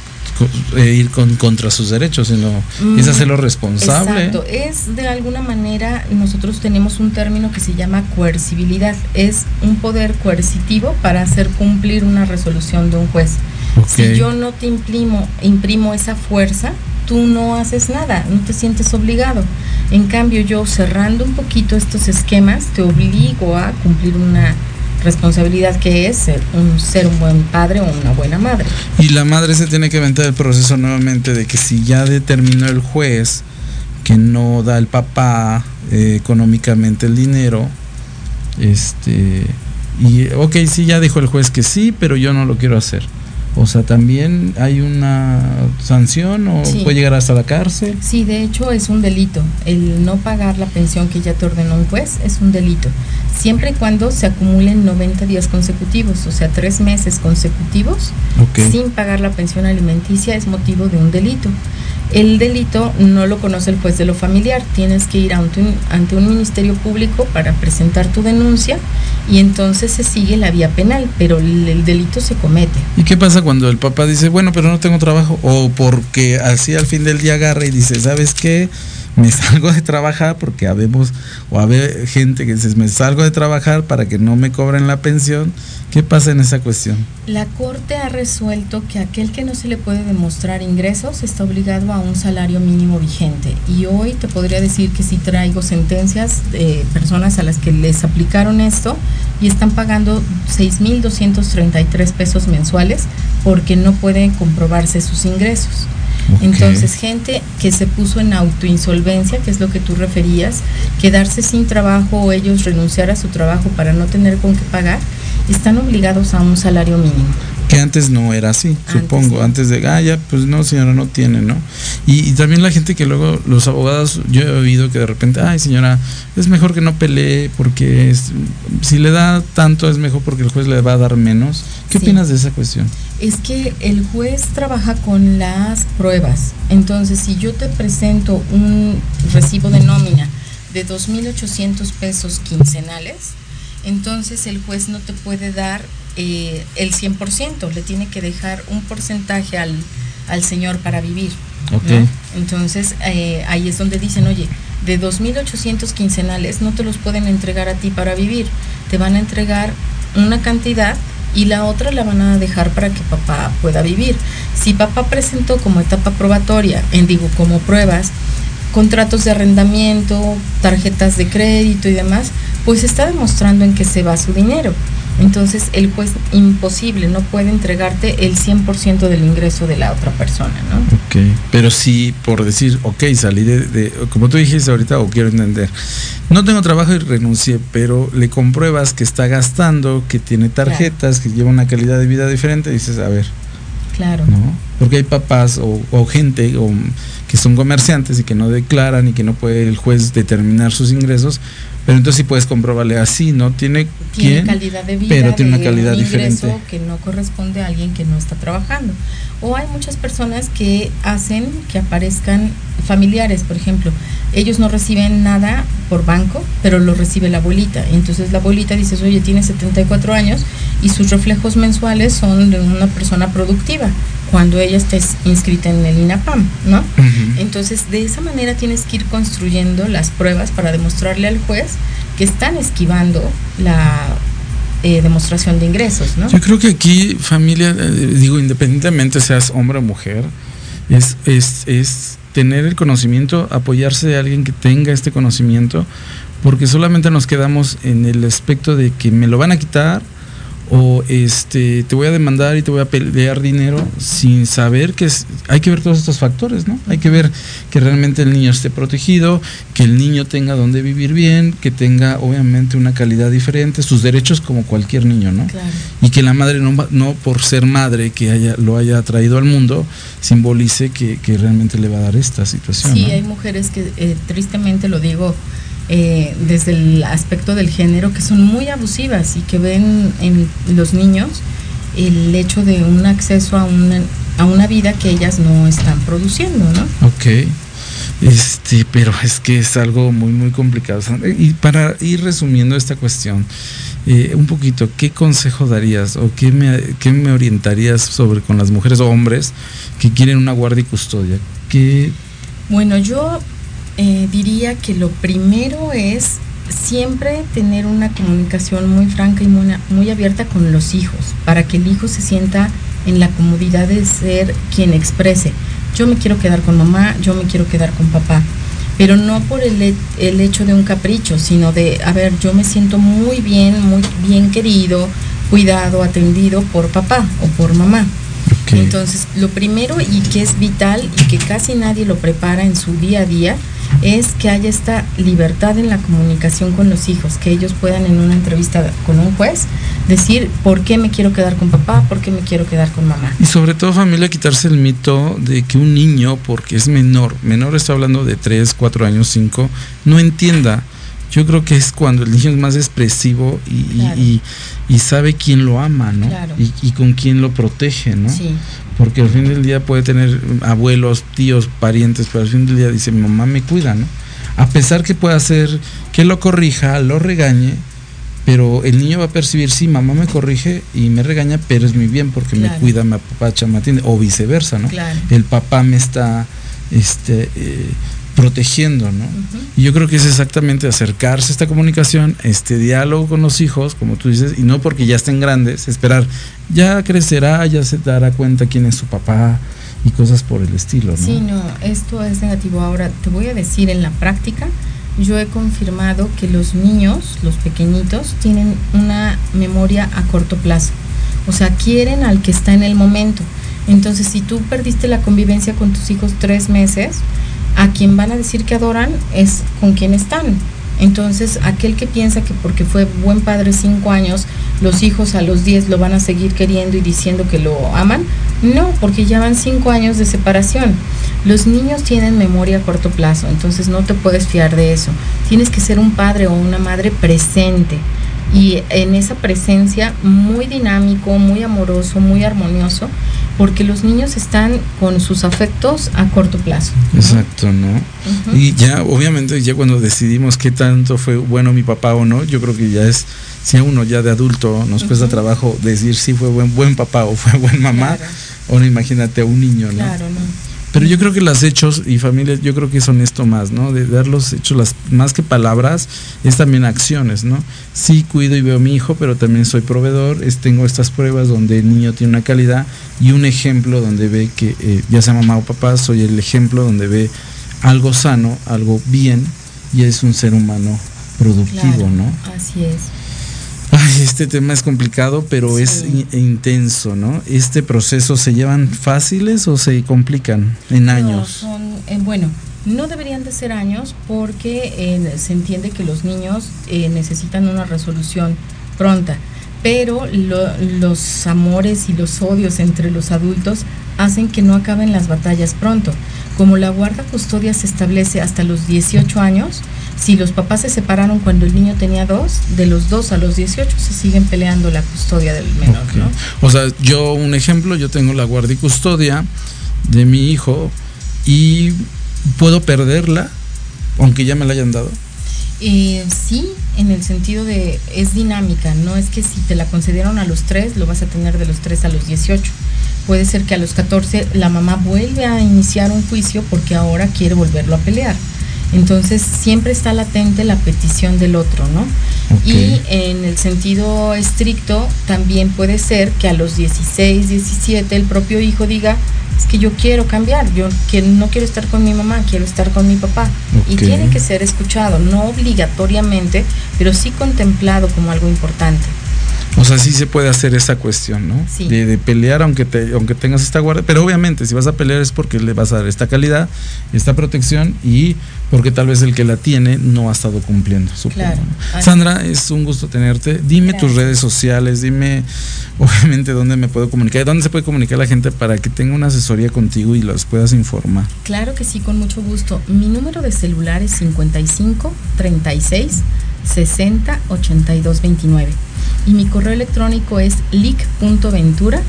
ir con, contra sus derechos, sino es Mm, hacerlo responsable. Exacto, es de alguna manera, nosotros tenemos un término que se llama coercibilidad, es un poder coercitivo para hacer cumplir una resolución de un juez. Ok. Si yo no te imprimo, imprimo esa fuerza, tú no haces nada, no te sientes obligado. En cambio, yo cerrando un poquito estos esquemas, te obligo a cumplir una responsabilidad que es ser un, ser un buen padre o una buena madre. Y la madre se tiene que aventar el proceso nuevamente de que si ya determinó el juez que no da el papá eh, económicamente el dinero, este, y ok, sí, ya dijo el juez que sí, pero yo no lo quiero hacer. O sea, también hay una sanción o Sí. puede llegar hasta la cárcel. Sí, de hecho es un delito. El no pagar la pensión que ya te ordenó un juez es un delito. Siempre y cuando se acumulen 90 días consecutivos, o sea, tres meses consecutivos, Ok. sin pagar la pensión alimenticia es motivo de un delito. El delito no lo conoce el juez de lo familiar, tienes que ir ante un, ministerio público para presentar tu denuncia y entonces se sigue la vía penal, pero el, el delito se comete. ¿Y qué pasa cuando el papá dice, bueno, pero no tengo trabajo? O porque así al fin del día agarra y dice, ¿sabes qué? Me salgo de trabajar porque habemos, o habe gente que dice, me salgo de trabajar para que no me cobren la pensión. ¿Qué pasa en esa cuestión? La Corte ha resuelto que aquel que no se le puede demostrar ingresos está obligado a un salario mínimo vigente. Y hoy te podría decir que sí traigo sentencias de personas a las que les aplicaron esto y están pagando 6.233 pesos mensuales porque no pueden comprobarse sus ingresos. Entonces, gente que se puso en autoinsolvencia, que es lo que tú referías, quedarse sin trabajo o ellos renunciar a su trabajo para no tener con qué pagar, están obligados a un salario mínimo. Que antes no era así, Antes supongo. Antes de, ah, ya, pues no, señora, no tiene, ¿no? Y, y también la gente que luego, los abogados, yo he oído que de repente, ay, señora, es mejor que no pelee porque es- si le da tanto es mejor porque el juez le va a dar menos. ¿Qué Sí. opinas de esa cuestión? Es que el juez trabaja con las pruebas. Entonces, si yo te presento un recibo de nómina de 2.800 pesos quincenales, entonces el juez no te puede dar eh, el 100%, le tiene que dejar un porcentaje al, al señor para vivir. Entonces, eh, ahí es donde dicen, oye, de 2.800 quincenales no te los pueden entregar a ti para vivir, te van a entregar una cantidad y la otra la van a dejar para que papá pueda vivir. Si papá presentó como etapa probatoria, en digo, como pruebas, contratos de arrendamiento, tarjetas de crédito y demás, pues está demostrando en qué se va su dinero. Entonces el juez imposible, no puede entregarte el 100% del ingreso de la otra persona, ¿no? Ok, pero sí, por decir, ok, salí de, de- como tú dijiste ahorita, o quiero entender, no tengo trabajo y renuncié, pero le compruebas que está gastando, que tiene tarjetas, que lleva una calidad de vida diferente, dices, a ver, Claro. ¿no? Porque hay papás o, o gente o, que son comerciantes y que no declaran y que no puede el juez determinar sus ingresos, pero entonces sí puedes comprobarle así, ¿no? Tiene, tiene quién, calidad de vida, pero tiene una calidad un diferente. que no corresponde a alguien que no está trabajando. O hay muchas personas que hacen que aparezcan familiares, por ejemplo, ellos no reciben nada por banco, pero lo recibe la abuelita. Entonces la abuelita dice, oye, tiene 74 años y sus reflejos mensuales son de una persona productiva, cuando ella está inscrita en el INAPAM, ¿no? Entonces, de esa manera tienes que ir construyendo las pruebas para demostrarle al juez que están esquivando la eh, demostración de ingresos, ¿no? Yo creo que aquí familia, eh, digo, independientemente seas hombre o mujer, es, es, es tener el conocimiento, apoyarse de alguien que tenga este conocimiento, porque solamente nos quedamos en el aspecto de que me lo van a quitar o este te voy a demandar y te voy a pelear dinero sin saber que es, hay que ver todos estos factores, ¿no? Hay que ver que realmente el niño esté protegido, que el niño tenga donde vivir bien, que tenga obviamente una calidad diferente, sus derechos como cualquier niño, ¿no? Claro. y que la madre no, no por ser madre que haya, lo haya traído al mundo simbolice que, que realmente le va a dar esta situación. Sí, ¿no? hay mujeres que eh, tristemente lo digo eh, desde el aspecto del género que son muy abusivas y que ven en los niños el hecho de un acceso a una, a una vida que ellas no están produciendo, ¿no? Ok. Este, pero es que es algo muy, muy complicado. Y para ir resumiendo esta cuestión, eh, un poquito, ¿qué consejo darías o qué me, qué me orientarías sobre con las mujeres o hombres que quieren una guardia y custodia? ¿Qué, Bueno, yo eh, diría que lo primero es siempre tener una comunicación muy franca y muy, muy abierta con los hijos, para que el hijo se sienta en la comodidad de ser quien exprese. Yo me quiero quedar con mamá, yo me quiero quedar con papá. Pero no por el, el hecho de un capricho, sino de, a ver, yo me siento muy bien, muy bien querido, cuidado, atendido por papá o por mamá. Entonces, lo primero y que es vital y que casi nadie lo prepara en su día a día es que haya esta libertad en la comunicación con los hijos, que ellos puedan en una entrevista con un juez decir por qué me quiero quedar con papá, por qué me quiero quedar con mamá. Y sobre todo familia, quitarse el mito de que un niño, porque es menor, menor está hablando de 3, 4 años, 5, no entienda. Yo creo que es cuando el niño es más expresivo y, y- Claro. y- y sabe quién lo ama, ¿no? Claro. Y, y con quién lo protege, ¿no? Sí, Porque al fin del día puede tener abuelos, tíos, parientes, pero al fin del día dice, mi mamá me cuida, ¿no? A pesar que pueda hacer que lo corrija, lo regañe, pero el niño va a percibir, sí, mamá me corrige y me regaña, pero es mi bien porque me cuida, me apapacha, me atiende, o viceversa, ¿no? claro. El papá me está este, eh, protegiendo, ¿no? Y yo creo que es exactamente acercarse a esta comunicación, este diálogo con los hijos, como tú dices, y no porque ya estén grandes, esperar, ya crecerá, ya se dará cuenta quién es su papá y cosas por el estilo, ¿no? Sí, no, esto es negativo. Ahora, te voy a decir, en la práctica, yo he confirmado que los niños, los pequeñitos, tienen una memoria a corto plazo. O sea, quieren al que está en el momento. Entonces, si tú perdiste la convivencia con tus hijos tres meses, a quien van a decir que adoran es con quien están. Entonces, aquel que piensa que porque fue buen padre cinco años, los hijos a los diez lo van a seguir queriendo y diciendo que lo aman, no, porque ya van cinco años de separación. Los niños tienen memoria a corto plazo, entonces no te puedes fiar de eso. Tienes que ser un padre o una madre presente y en esa presencia muy dinámico, muy amoroso, muy armonioso, porque los niños están con sus afectos a corto plazo. ¿no? Exacto, ¿no? Y ya, obviamente, ya cuando decidimos qué tanto fue bueno mi papá o no, yo creo que ya es, si a uno ya de adulto nos cuesta trabajo decir si fue buen, buen papá o fue buen mamá, Claro. ahora imagínate a un niño, ¿no? Claro, no. Pero yo creo que los hechos y familias, yo creo que son esto más, ¿no? De dar los hechos, las, más que palabras, es también acciones, ¿no? Sí cuido y veo a mi hijo, pero también soy proveedor, es, tengo estas pruebas donde el niño tiene una calidad y un ejemplo donde ve que, eh, ya sea mamá o papá, soy el ejemplo donde ve algo sano, algo bien y es un ser humano productivo, Claro, ¿no? Así es. Este tema es complicado, pero es Sí. in- intenso, ¿no? ¿Este proceso se llevan fáciles o se complican en No, años? son, eh, bueno, no deberían de ser años porque eh, se entiende que los niños eh, necesitan una resolución pronta, pero lo- los amores y los odios entre los adultos hacen que no acaben las batallas pronto. Como la guarda custodia se establece hasta los 18 años, si los papás se separaron cuando el niño tenía dos, de los dos a los 18 se siguen peleando la custodia del menor. ¿no? O sea, yo un ejemplo, yo tengo la guardia y custodia de mi hijo y puedo perderla, aunque ya me la hayan dado. Eh, sí, en el sentido de es dinámica, no es que si te la concedieron a los 3, lo vas a tener de los 3 a los 18. Puede ser que a los 14 la mamá vuelve a iniciar un juicio porque ahora quiere volverlo a pelear. Entonces siempre está latente la petición del otro, ¿no? Y en el sentido estricto también puede ser que a los 16, 17 el propio hijo diga, es que yo quiero cambiar, yo que no quiero estar con mi mamá, quiero estar con mi papá. Y tiene que ser escuchado, no obligatoriamente, pero sí contemplado como algo importante. O sea, sí se puede hacer esa cuestión, ¿no? Sí. De, de pelear aunque te, aunque tengas esta guardia, pero obviamente si vas a pelear es porque le vas a dar esta calidad, esta protección y porque tal vez el que la tiene no ha estado cumpliendo. Supongo, Claro. Sandra, es un gusto tenerte. Dime tus redes sociales, dime obviamente dónde me puedo comunicar, dónde se puede comunicar la gente para que tenga una asesoría contigo y los puedas informar. Claro que sí, con mucho gusto. Mi número de celular es 55 36 60 82 29 y mi correo electrónico es lic.ventura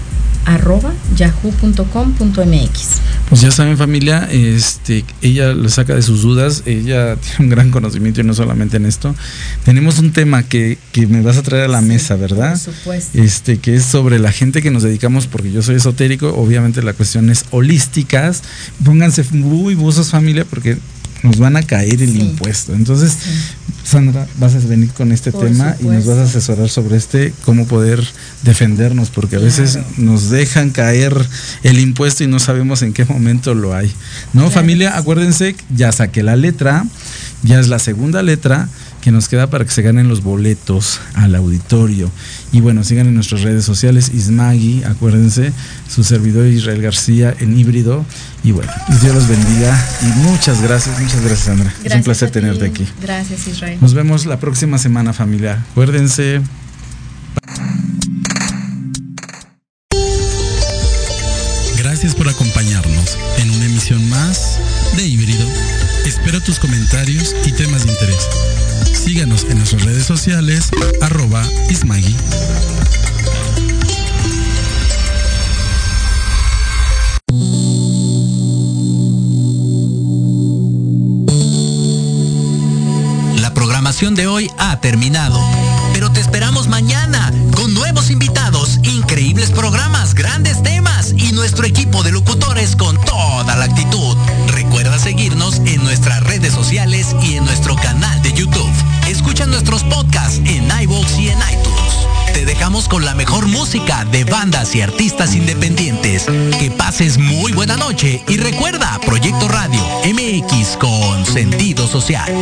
arroba yahoo.com.mx. Pues ya saben familia, este, ella lo saca de sus dudas, ella tiene un gran conocimiento y no solamente en esto. Tenemos un tema que, que me vas a traer a la mesa, ¿verdad? Por supuesto. Este, que es sobre la gente que nos dedicamos, porque yo soy esotérico, obviamente la cuestión es holísticas. Pónganse muy buzos familia, porque nos van a caer el Sí. impuesto. Entonces, Sí. Sandra, vas a venir con este Por tema y nos vas a asesorar sobre este, cómo poder defendernos, porque a veces nos dejan caer el impuesto y no sabemos en qué momento lo hay. No, Claro familia, acuérdense, ya saqué la letra, ya es la segunda letra que nos queda para que se ganen los boletos al auditorio. Y bueno, sigan en nuestras redes sociales, Ismagui, acuérdense, su servidor Israel García en híbrido. Y bueno, Dios los bendiga y muchas gracias, muchas gracias Sandra. es un placer tenerte aquí. Gracias, Israel. Nos vemos la próxima semana, familia. Acuérdense. Sociales, arroba Ismagui. La programación de hoy ha terminado, pero te esperamos mañana con nuevos invitados, increíbles programas, grandes temas y nuestro equipo de locutores con Podcasts en iVoox y en iTunes. Te dejamos con la mejor música de bandas y artistas independientes. Que pases muy buena noche y recuerda Proyecto Radio MX con sentido social.